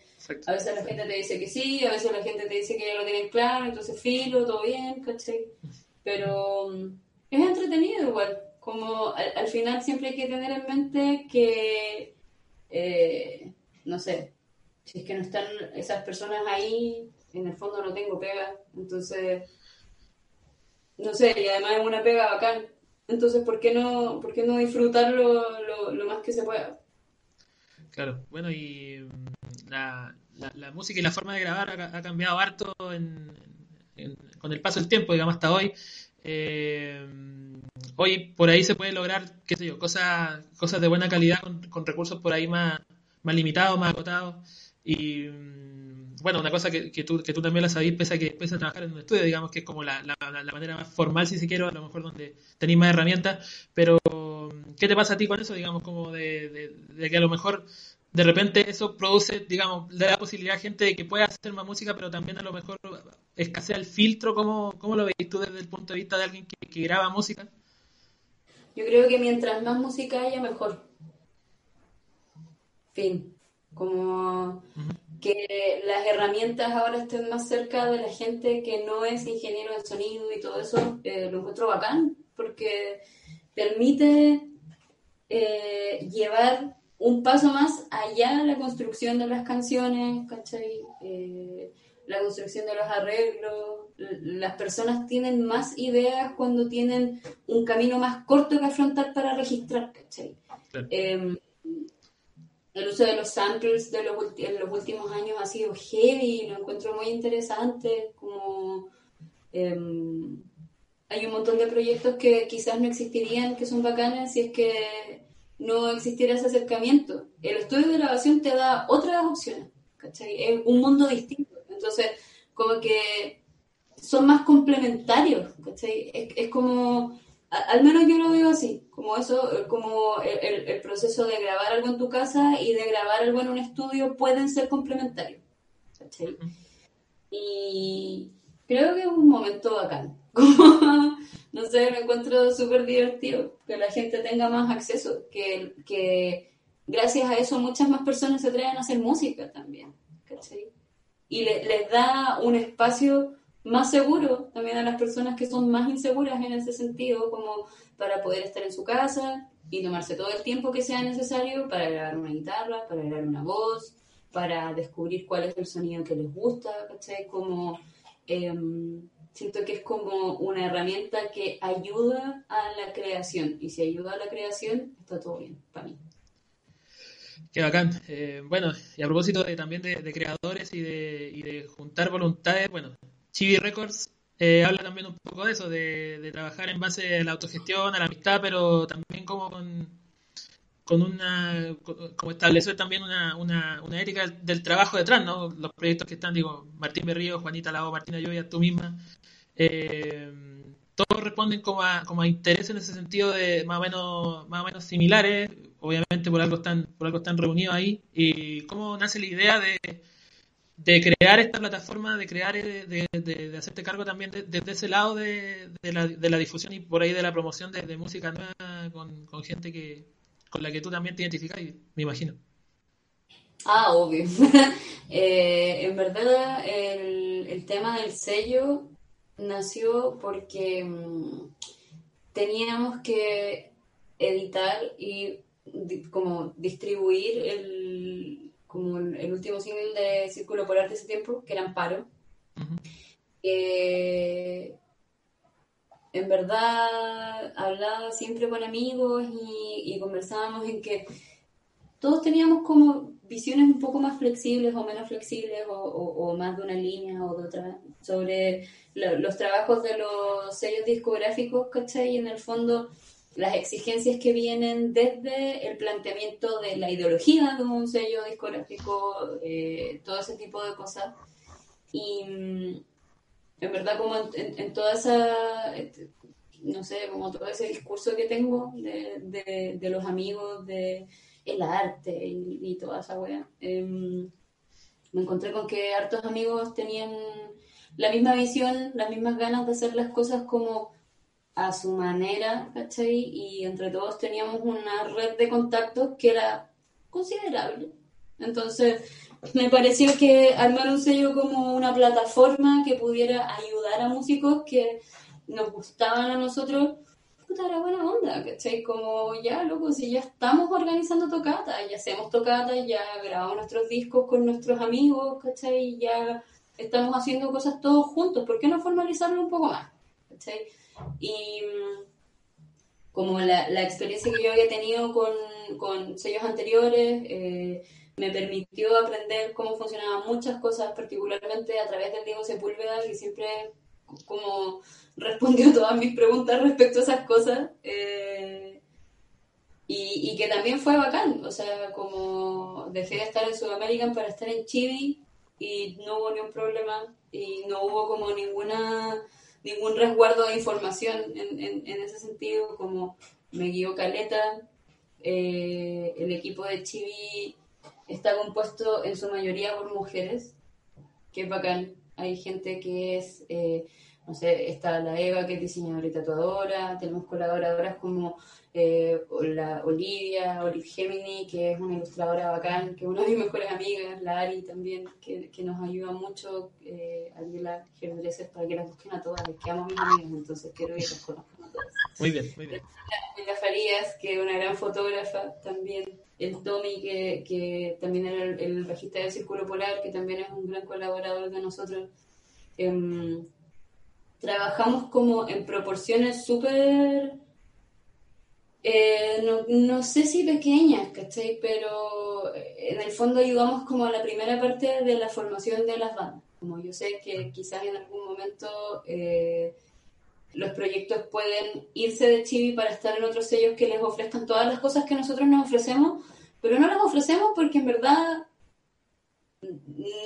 A veces la gente te dice que sí, a veces la gente te dice que ya lo tienen claro, entonces filo, todo bien, ¿cachai? Pero mm, es entretenido igual, como al, final siempre hay que tener en mente que, eh, no sé, si es que no están esas personas ahí, en el fondo no tengo pega, entonces, no sé, y además es una pega bacán, entonces, ¿por qué no, por qué no disfrutarlo lo, más que se pueda? Claro, bueno, y mm, la, la, música y la forma de grabar ha, cambiado harto con el paso del tiempo, digamos, hasta hoy. Eh, hoy por ahí se puede lograr, qué sé yo, cosas, cosas de buena calidad con, recursos por ahí más, más limitados, más acotados. Y mm, bueno, una cosa que, que, tú, que tú también la sabís, pese a que pese a trabajar en un estudio, digamos que es como la, la, manera más formal, si se quiere, a lo mejor donde tenéis más herramientas, pero ¿qué te pasa a ti con eso? Digamos, como de, de, que a lo mejor de repente eso produce, digamos, le da posibilidad a gente de que pueda hacer más música, pero también a lo mejor escasea el filtro. ¿Cómo, cómo lo veis tú desde el punto de vista de alguien que, graba música? Yo creo que mientras más música haya, mejor. Fin. Como que las herramientas ahora estén más cerca de la gente que no es ingeniero de sonido y todo eso, eh, lo encuentro bacán, porque permite eh, llevar un paso más allá la construcción de las canciones, ¿cachai? Eh, la construcción de los arreglos. Las personas tienen más ideas cuando tienen un camino más corto que afrontar para registrar, ¿cachai? Em, el uso de los samples de los, en los últimos años ha sido heavy, lo encuentro muy interesante, como em, hay un montón de proyectos que quizás no existirían, que son bacanas si es que no existiera ese acercamiento. El estudio de grabación te da otras opciones, ¿cachai? Es un mundo distinto. Entonces, como que son más complementarios, ¿cachai? Es, como al menos yo lo veo así, como eso, como el, proceso de grabar algo en tu casa y de grabar algo en un estudio pueden ser complementarios. Y creo que es un momento bacán. no sé, me encuentro súper divertido que la gente tenga más acceso, que, gracias a eso muchas más personas se atreven a hacer música también. Y les da un espacio más seguro también a las personas que son más inseguras en ese sentido, como para poder estar en su casa y tomarse todo el tiempo que sea necesario para grabar una guitarra, para grabar una voz, para descubrir cuál es el sonido que les gusta, ¿cachai? Como, em, siento que es como una herramienta que ayuda a la creación y si ayuda a la creación está todo bien para mí. Qué bacán. Eh, bueno, y a propósito también de, creadores y de, y de juntar voluntades, bueno, Chibi Records eh, habla también un poco de eso, de, trabajar en base a la autogestión, a la amistad, pero también como con, con una, como establecer también una, una, una, ética del trabajo detrás, ¿no? Los proyectos que están, digo, Martín Berrío, Juanita Lao, Martina Llovia, tú misma, eh, todos responden como a, como a interés en ese sentido de más o menos, más o menos similares, obviamente por algo están, por algo están reunidos ahí, y cómo nace la idea de de crear esta plataforma, de crear, eh, de, hacerte cargo también desde ese lado de, la, de la difusión y por ahí de la promoción de, música nueva con, gente que con la que tú también te identificas, me imagino. Ah, obvio. Eh, en verdad, el, el, tema del sello nació porque mm, teníamos que editar y como distribuir el, como el último single de Círculo Polar de ese tiempo, que era Amparo. En verdad hablaba siempre con amigos y, conversábamos en que todos teníamos como visiones un poco más flexibles o menos flexibles o, más de una línea o de otra sobre los trabajos de los sellos discográficos, ¿cachai? Y en el fondo las exigencias que vienen desde el planteamiento de la ideología de un sello discográfico, eh, todo ese tipo de cosas. Y mm, en verdad como en, toda esa, este, no sé, como todo ese discurso que tengo de, los amigos, de el arte y, toda esa wea, em, me encontré con que hartos amigos tenían la misma visión, las mismas ganas de hacer las cosas como a su manera, ¿cachai? Y entre todos teníamos una red de contactos que era considerable. Entonces, me pareció que armar un sello como una plataforma que pudiera ayudar a músicos que nos gustaban a nosotros, puta, era buena onda, ¿cachai? Como ya, loco, si ya estamos organizando tocatas, ya hacemos tocatas, ya grabamos nuestros discos con nuestros amigos, ¿cachai? Ya estamos haciendo cosas todos juntos, ¿por qué no formalizarlo un poco más? ¿cachai? Y mm, como la, la, experiencia que yo había tenido con, con sellos anteriores eh, me permitió aprender cómo funcionaban muchas cosas, particularmente a través del Diego Sepúlveda, que siempre como respondió todas mis preguntas respecto a esas cosas. Eh, y, que también fue bacán, o sea, como dejé de estar en Sudamérica para estar en Chile y no hubo ni un problema y no hubo como ninguna ningún resguardo de información en, en, ese sentido, como me guió Caleta. Eh, el equipo de Chibi está compuesto en su mayoría por mujeres, que es bacán. Hay gente que es, eh, no sé, está la Eva, que es diseñadora y tatuadora, tenemos colaboradoras como eh, la Olivia, Olive Gemini, que es una ilustradora bacán, que es una de mis mejores amigas, la Ari también, que, que nos ayuda mucho, eh, la Hairdresser, para que las busquen a todas, les que amo a mis amigas, entonces quiero que las conozcan a todas. Muy bien, muy bien. La Farías, que es una gran fotógrafa también, el Tommy, que, que también era el, bajista del Círculo Polar, que también es un gran colaborador de nosotros. Em, trabajamos como en proporciones súper eh, no, no, sé si pequeñas, ¿cachai? Pero en el fondo ayudamos como a la primera parte de la formación de las bandas. Como yo sé que quizás en algún momento eh, los proyectos pueden irse de Chibi para estar en otros sellos que les ofrezcan todas las cosas que nosotros nos ofrecemos, pero no las ofrecemos porque en verdad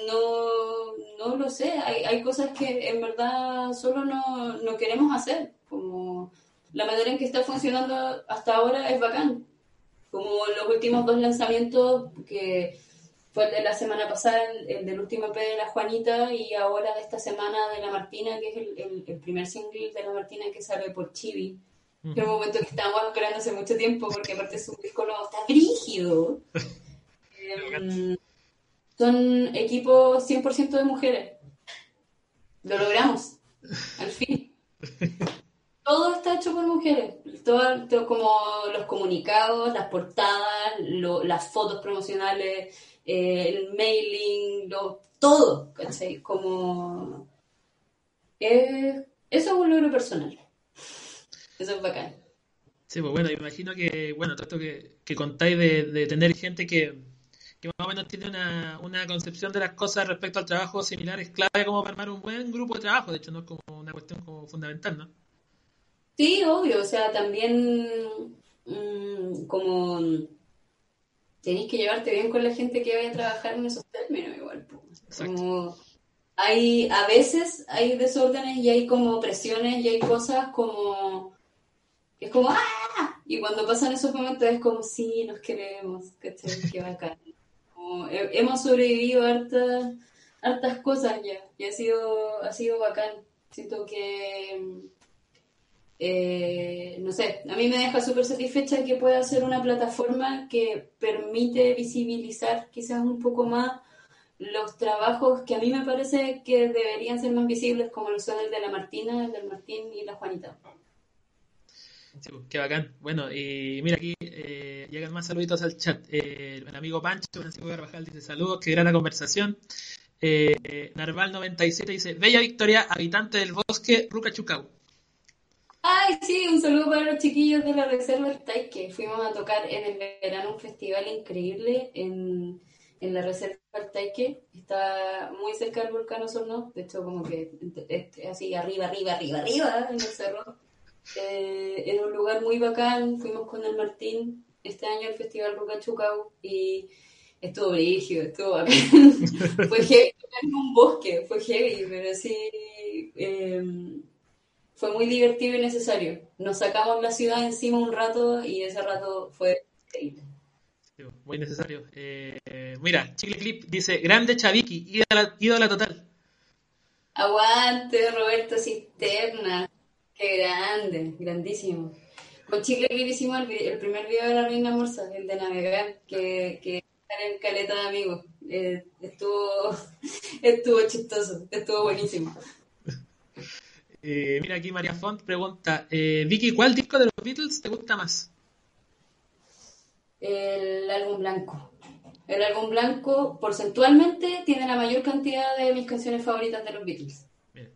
no, no lo sé. Hay, hay cosas que en verdad solo no, no queremos hacer, como la manera en que está funcionando hasta ahora es bacán. Como los últimos dos lanzamientos que fue el de la semana pasada, el, del último EP de la Juanita y ahora de esta semana de la Martina, que es el, el, primer single de la Martina que sale por Chibi. Que es un momento que estábamos esperando hace mucho tiempo porque aparte su disco nuevo está brígido. Em, son equipos 100% de mujeres. Lo logramos, al fin. Todo está hecho por mujeres. Todo, como los comunicados, las portadas, las fotos promocionales, eh, el mailing, lo, todo, ¿cachai? Como... eso es un logro personal. Eso es bacán. Sí, pues bueno, imagino que, bueno, esto que, que contáis de, tener gente que, que, más o menos tiene una, una concepción de las cosas respecto al trabajo similar es clave como para armar un buen grupo de trabajo, de hecho, no es como una cuestión como fundamental, ¿no? Sí, obvio, o sea, también mm, como tenéis que llevarte bien con la gente que vaya a trabajar en esos términos igual. Como hay, a veces hay desórdenes y hay como presiones y hay cosas como, es como, ¡ah! Y cuando pasan esos momentos es como, sí, nos queremos, ¿cachai? Qué bacán. Hemos sobrevivido a hartas, cosas ya y ha sido, ha sido bacán. Siento que eh, no sé, a mí me deja súper satisfecha que pueda ser una plataforma que permite visibilizar quizás un poco más los trabajos que a mí me parece que deberían ser más visibles, como lo son el de la Martina, el del Martín y la Juanita. Pues, qué bacán. Bueno, y mira aquí eh, llegan más saluditos al chat. Eh, el amigo Pancho, Francisco Carvajal, dice saludos, qué gran conversación. Narval97 dice, Bella Victoria, habitante del bosque Rucachucau. Ay, sí, un saludo para los chiquillos de la Reserva del. Fuimos a tocar en el verano un festival increíble en, en la Reserva del. Está muy cerca del volcán Osorno, de hecho como que así arriba, arriba, arriba, arriba en el cerro. Eh, en un lugar muy bacán, fuimos con el Martín este año al Festival Rucachucau y estuvo brígido, estuvo bacán. fue heavy, en un bosque, fue heavy, pero sí... Eh, fue muy divertido y necesario. Nos sacamos la ciudad encima un rato y ese rato fue increíble. muy necesario. Eh, mira, Chicle Clip dice, grande Chaviki, ídola, ídola total. Aguante, Roberto Cisterna. Qué grande, grandísimo. Con Chicle Clip hicimos el, primer video de la Reina Morsa, el de navegar, que, que en caleta de amigos. Eh, estuvo, estuvo chistoso, estuvo buenísimo. Eh, mira aquí María Font pregunta, eh, Vicky, ¿cuál disco de los Beatles te gusta más? El álbum blanco. El álbum blanco, porcentualmente, tiene la mayor cantidad de mis canciones favoritas de los Beatles. Bien.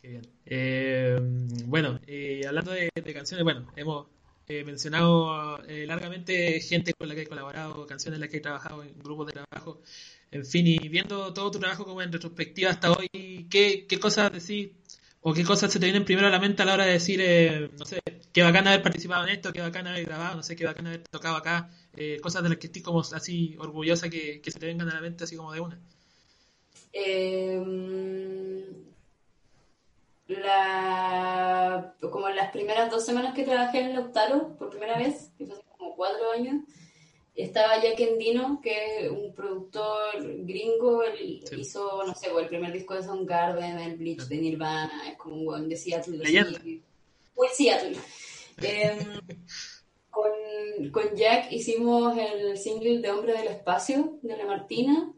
Qué bien. Eh, bueno, hablando de, canciones, bueno, hemos mencionado largamente gente con la que he colaborado, canciones en las que he trabajado en grupos de trabajo. En fin, y viendo todo tu trabajo como en retrospectiva hasta hoy, ¿qué, cosas decís o qué cosas se te vienen primero a la mente a la hora de decir, eh, no sé, qué bacán haber participado en esto, qué bacán haber grabado, no sé, qué bacán haber tocado acá, eh, cosas de las que estoy como así orgullosa que, se te vengan a la mente así como de una? Em, la, como en las primeras dos semanas que trabajé en el Octaro, por primera vez, que fue hace como cuatro años, estaba Jack Endino, que es un productor gringo, él hizo, no sé, el primer disco de Soundgarden, el Bleach de Nirvana, es como un buen de Seattle. Muy Seattle. Em, con, con, Jack hicimos el single de Hombre del Espacio, de la Martina,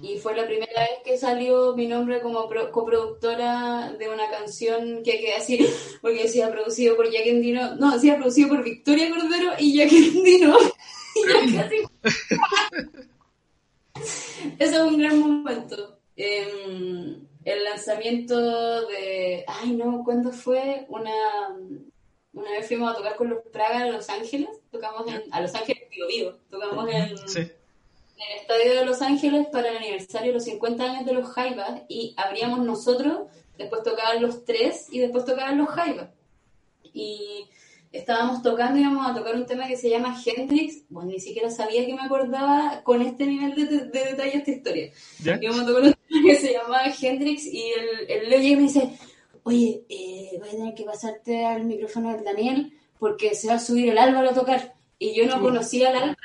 y fue la primera vez que salió mi nombre como coproductora de una canción que hay que decir, porque decía producido por Jack Endino, no, decía producido por Victoria Cordero y Jack Endino. Eso es un gran momento. Em, el lanzamiento de. Ay, no, ¿cuándo fue? Una. Una vez fuimos a tocar con los Praga en Los Ángeles. Tocamos en. A Los Ángeles, vivo, vivo. Tocamos en. En el estadio de Los Ángeles para el aniversario de los 50 años de los Jaivas y abríamos nosotros, después tocaban los tres y después tocaban los Jaivas. Y estábamos tocando, íbamos a tocar un tema que se llama Hendrix, bueno, ni siquiera sabía que me acordaba con este nivel de, de detalle esta historia. Íbamos a tocar un tema que se llamaba Hendrix y el, el Leo y me dice, oye, eh, eh, voy a tener que pasarte al micrófono del Daniel porque se va a subir el Álvaro a tocar. Y yo no conocía al Álvaro,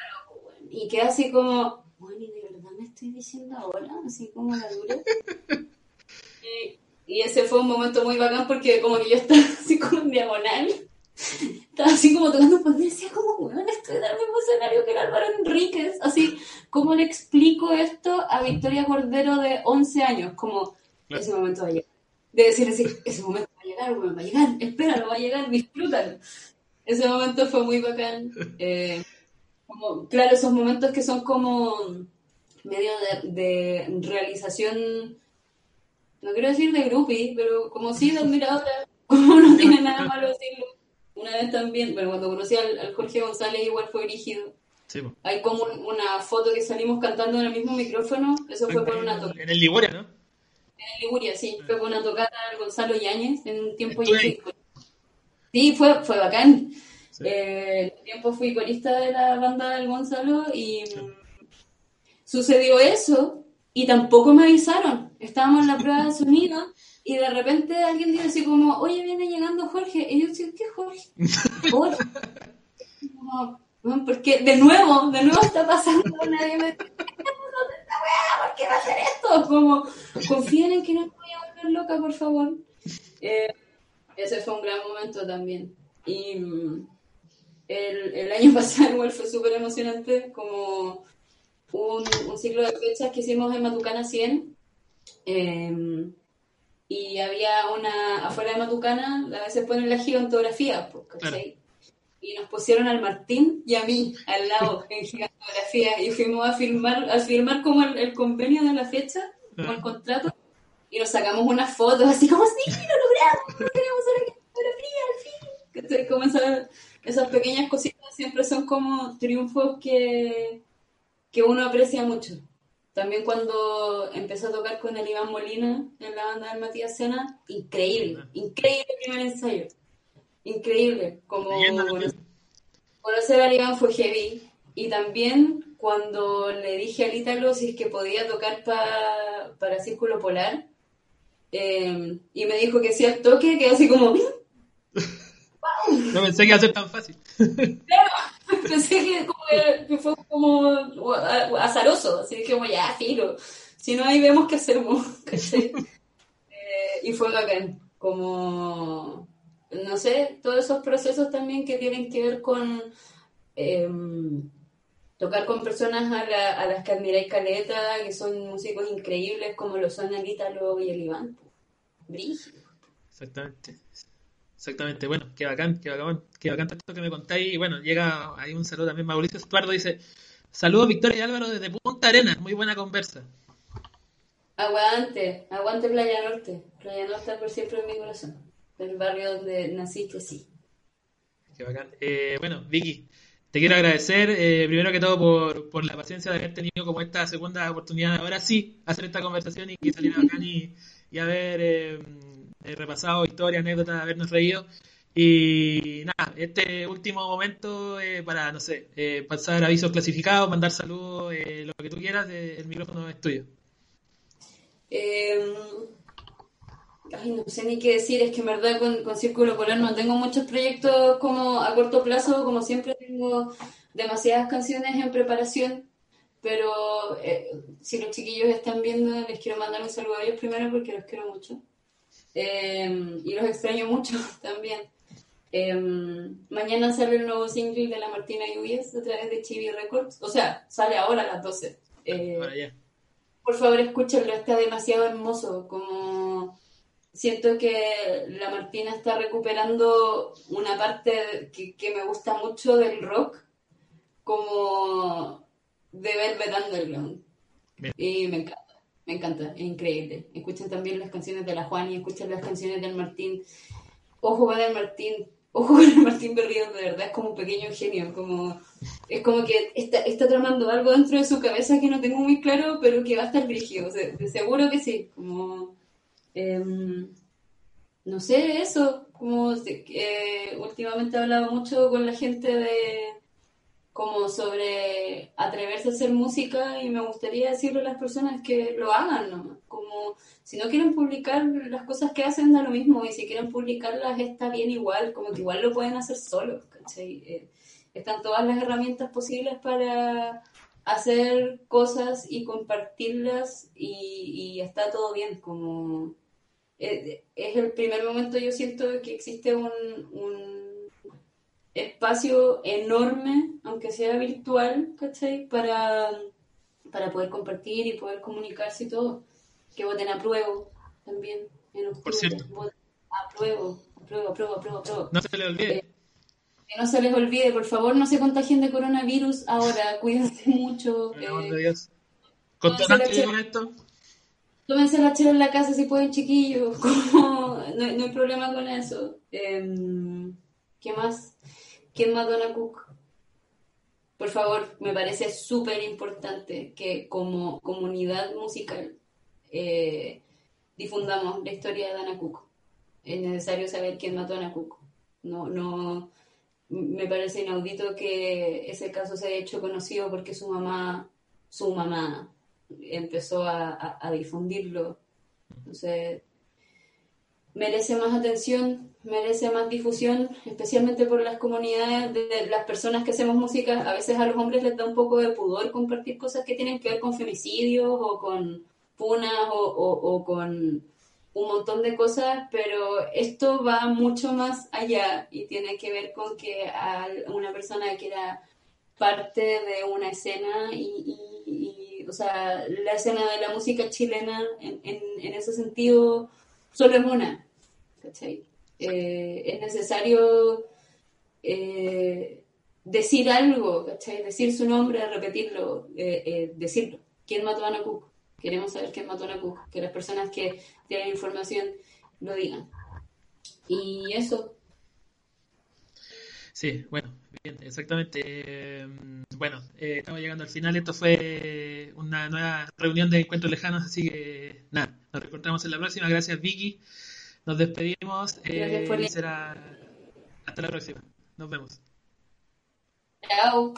y quedé así como, bueno, ¿y de verdad me estoy diciendo ahora? Así como la dura. y, y, ese fue un momento muy bacán porque como que yo estaba así como en diagonal. Estaba así como tocando pues decía como, bueno, estoy en el mismo escenario que el Álvaro Enríquez. Así, ¿cómo le explico esto a Victoria Cordero de 11 años? Como, ese momento va a llegar. De decir así, ese momento va a llegar, va a llegar, espéralo, va a llegar, disfrútalo. Ese momento fue muy bacán. Eh, como, claro, esos momentos que son como medio de, realización, no quiero decir de groupie, pero como sí de admiradora, como no tiene nada malo decirlo. Una vez también, bueno, cuando conocí al, Jorge González igual fue rígido. Hay como una foto que salimos cantando en el mismo micrófono, eso fue por una toca. En el Liguria, ¿no? En el Liguria, sí, fue por una tocata al Gonzalo Yáñez en un tiempo Sí, fue, fue bacán. Eh, el tiempo fui corista de la banda del Gonzalo y sucedió eso y tampoco me avisaron. Estábamos en la prueba de sonido y de repente alguien dijo así como, oye, viene llegando Jorge. Y yo decía, ¿qué Jorge? Jorge. porque de nuevo, de nuevo está pasando, nadie me ¿por qué va a hacer esto? Como, confíen en que no me voy a volver loca, por favor. Eh, ese fue un gran momento también. Y mm, el, el año pasado igual fue súper emocionante, como un, un, ciclo de fechas que hicimos en Matucana 100. Em, y había una, afuera de Matucana, a veces ponen la gigantografía, pues, ¿cachai? Y nos pusieron al Martín y a mí al lado en gigantografía y fuimos a firmar, a firmar como el, convenio de la fecha, con el contrato, y nos sacamos unas fotos así como, sí, lo logramos, lo queremos hacer la fotografía al fin. Como esas, esas pequeñas cositas siempre son como triunfos que, que uno aprecia mucho. También cuando empezó a tocar con el Iván Molina en la banda del Matías Sena, increíble, increíble el primer ensayo. Increíble. Como conocer, a Iván fue heavy. Y también cuando le dije a Ítalo si es que podía tocar para Círculo Polar, Em, y me dijo que si al toque, que así como... No pensé que iba a ser tan fácil. pensé que, fue como azaroso, así que como ya, filo. Si no, ahí vemos qué hacemos. eh, y fue bacán, como, no sé, todos esos procesos también que tienen que ver con em, tocar con personas a, a, las que admiráis caleta, que son músicos increíbles como lo son el Ítalo y el Iván. Exactamente. Exactamente, bueno, qué bacán, qué bacán, qué bacán esto que me contáis. Y bueno, llega ahí un saludo también, Mauricio Estuardo dice, saludos Victoria y Álvaro desde Punta Arenas, muy buena conversa. Aguante, aguante Playa Norte, Playa Norte por siempre en mi corazón, el barrio donde naciste, sí. Qué bacán. Eh, bueno, Vicky, te quiero agradecer, eh, primero que todo, por, por, la paciencia de haber tenido como esta segunda oportunidad, ahora sí, hacer esta conversación y que saliera bacán y y haber eh, eh, repasado historias, anécdotas, habernos reído. Y nada, este último momento eh, para, no sé, pasar avisos clasificados, mandar saludos, lo que tú quieras, el micrófono es tuyo. Em, ay, no sé ni qué decir, es que en verdad con, con Círculo Polar no tengo muchos proyectos como a corto plazo, como siempre tengo demasiadas canciones en preparación pero eh, si los chiquillos están viendo, les quiero mandar un saludo a ellos primero porque los quiero mucho. Em, y los extraño mucho también. Em, mañana sale el nuevo single de la Martina Lluvias a través de Chibi Records. O sea, sale ahora a las 12. Eh, por favor, escúchenlo, está demasiado hermoso. Como siento que la Martina está recuperando una parte que, que me gusta mucho del rock. Como de Velvet Underground. Y me encanta, me encanta, es increíble. Escuchen también las canciones de la Juan y escuchen las canciones del Martín. Ojo con el Martín, ojo con el Martín Berrío, de verdad es como un pequeño genio, como es como que está, está tramando algo dentro de su cabeza que no tengo muy claro, pero que va a estar brígido, de seguro que sí, como em, no sé, eso, como eh, últimamente he hablado mucho con la gente de como sobre atreverse a hacer música y me gustaría decirle a las personas que lo hagan, ¿no? Como si no quieren publicar las cosas que hacen, da lo mismo, y si quieren publicarlas está bien igual, como que igual lo pueden hacer solos, ¿cachai? Eh, están todas las herramientas posibles para hacer cosas y compartirlas y, está todo bien, como eh, es el primer momento yo siento que existe un espacio enorme, aunque sea virtual, ¿cachai? Para, para poder compartir y poder comunicarse y todo. Que voten a prueba también. En Por cierto. Apruebo, apruebo, apruebo, apruebo, apruebo. No se les olvide. Eh, que no se les olvide, por favor, no se contagien de coronavirus ahora. Cuídense mucho. Eh, Dios. esto. Tómense la chela en la casa si pueden, chiquillos. no, no, hay problema con eso. Em, ¿Qué más? ¿Quién mató a Cook? Por favor, me parece súper importante que como comunidad musical eh, difundamos la historia de Dana Cook. Es necesario saber quién mató a Ana Cook. No, no, me parece inaudito que ese caso se haya hecho conocido porque su mamá, su mamá empezó a, a difundirlo. Entonces, merece más atención, merece más difusión, especialmente por las comunidades de las personas que hacemos música. A veces a los hombres les da un poco de pudor compartir cosas que tienen que ver con femicidios o con punas o, con un montón de cosas, pero esto va mucho más allá y tiene que ver con que a una persona que era parte de una escena y, o sea, la escena de la música chilena en, en ese sentido solo es una, ¿cachai? Eh, es necesario eh, decir algo, ¿cachai? Decir su nombre, repetirlo, eh, decirlo. ¿Quién mató a Ana Cook? Queremos saber quién mató a Ana Cook, que las personas que tienen información lo digan. Y eso. Sí, bueno, bien, exactamente. bueno, estamos llegando al final. Esto fue una nueva reunión de encuentros lejanos, así que nada, nos encontramos en la próxima. Gracias, Vicky. Nos despedimos. Eh, será hasta la próxima. Nos vemos. Chao.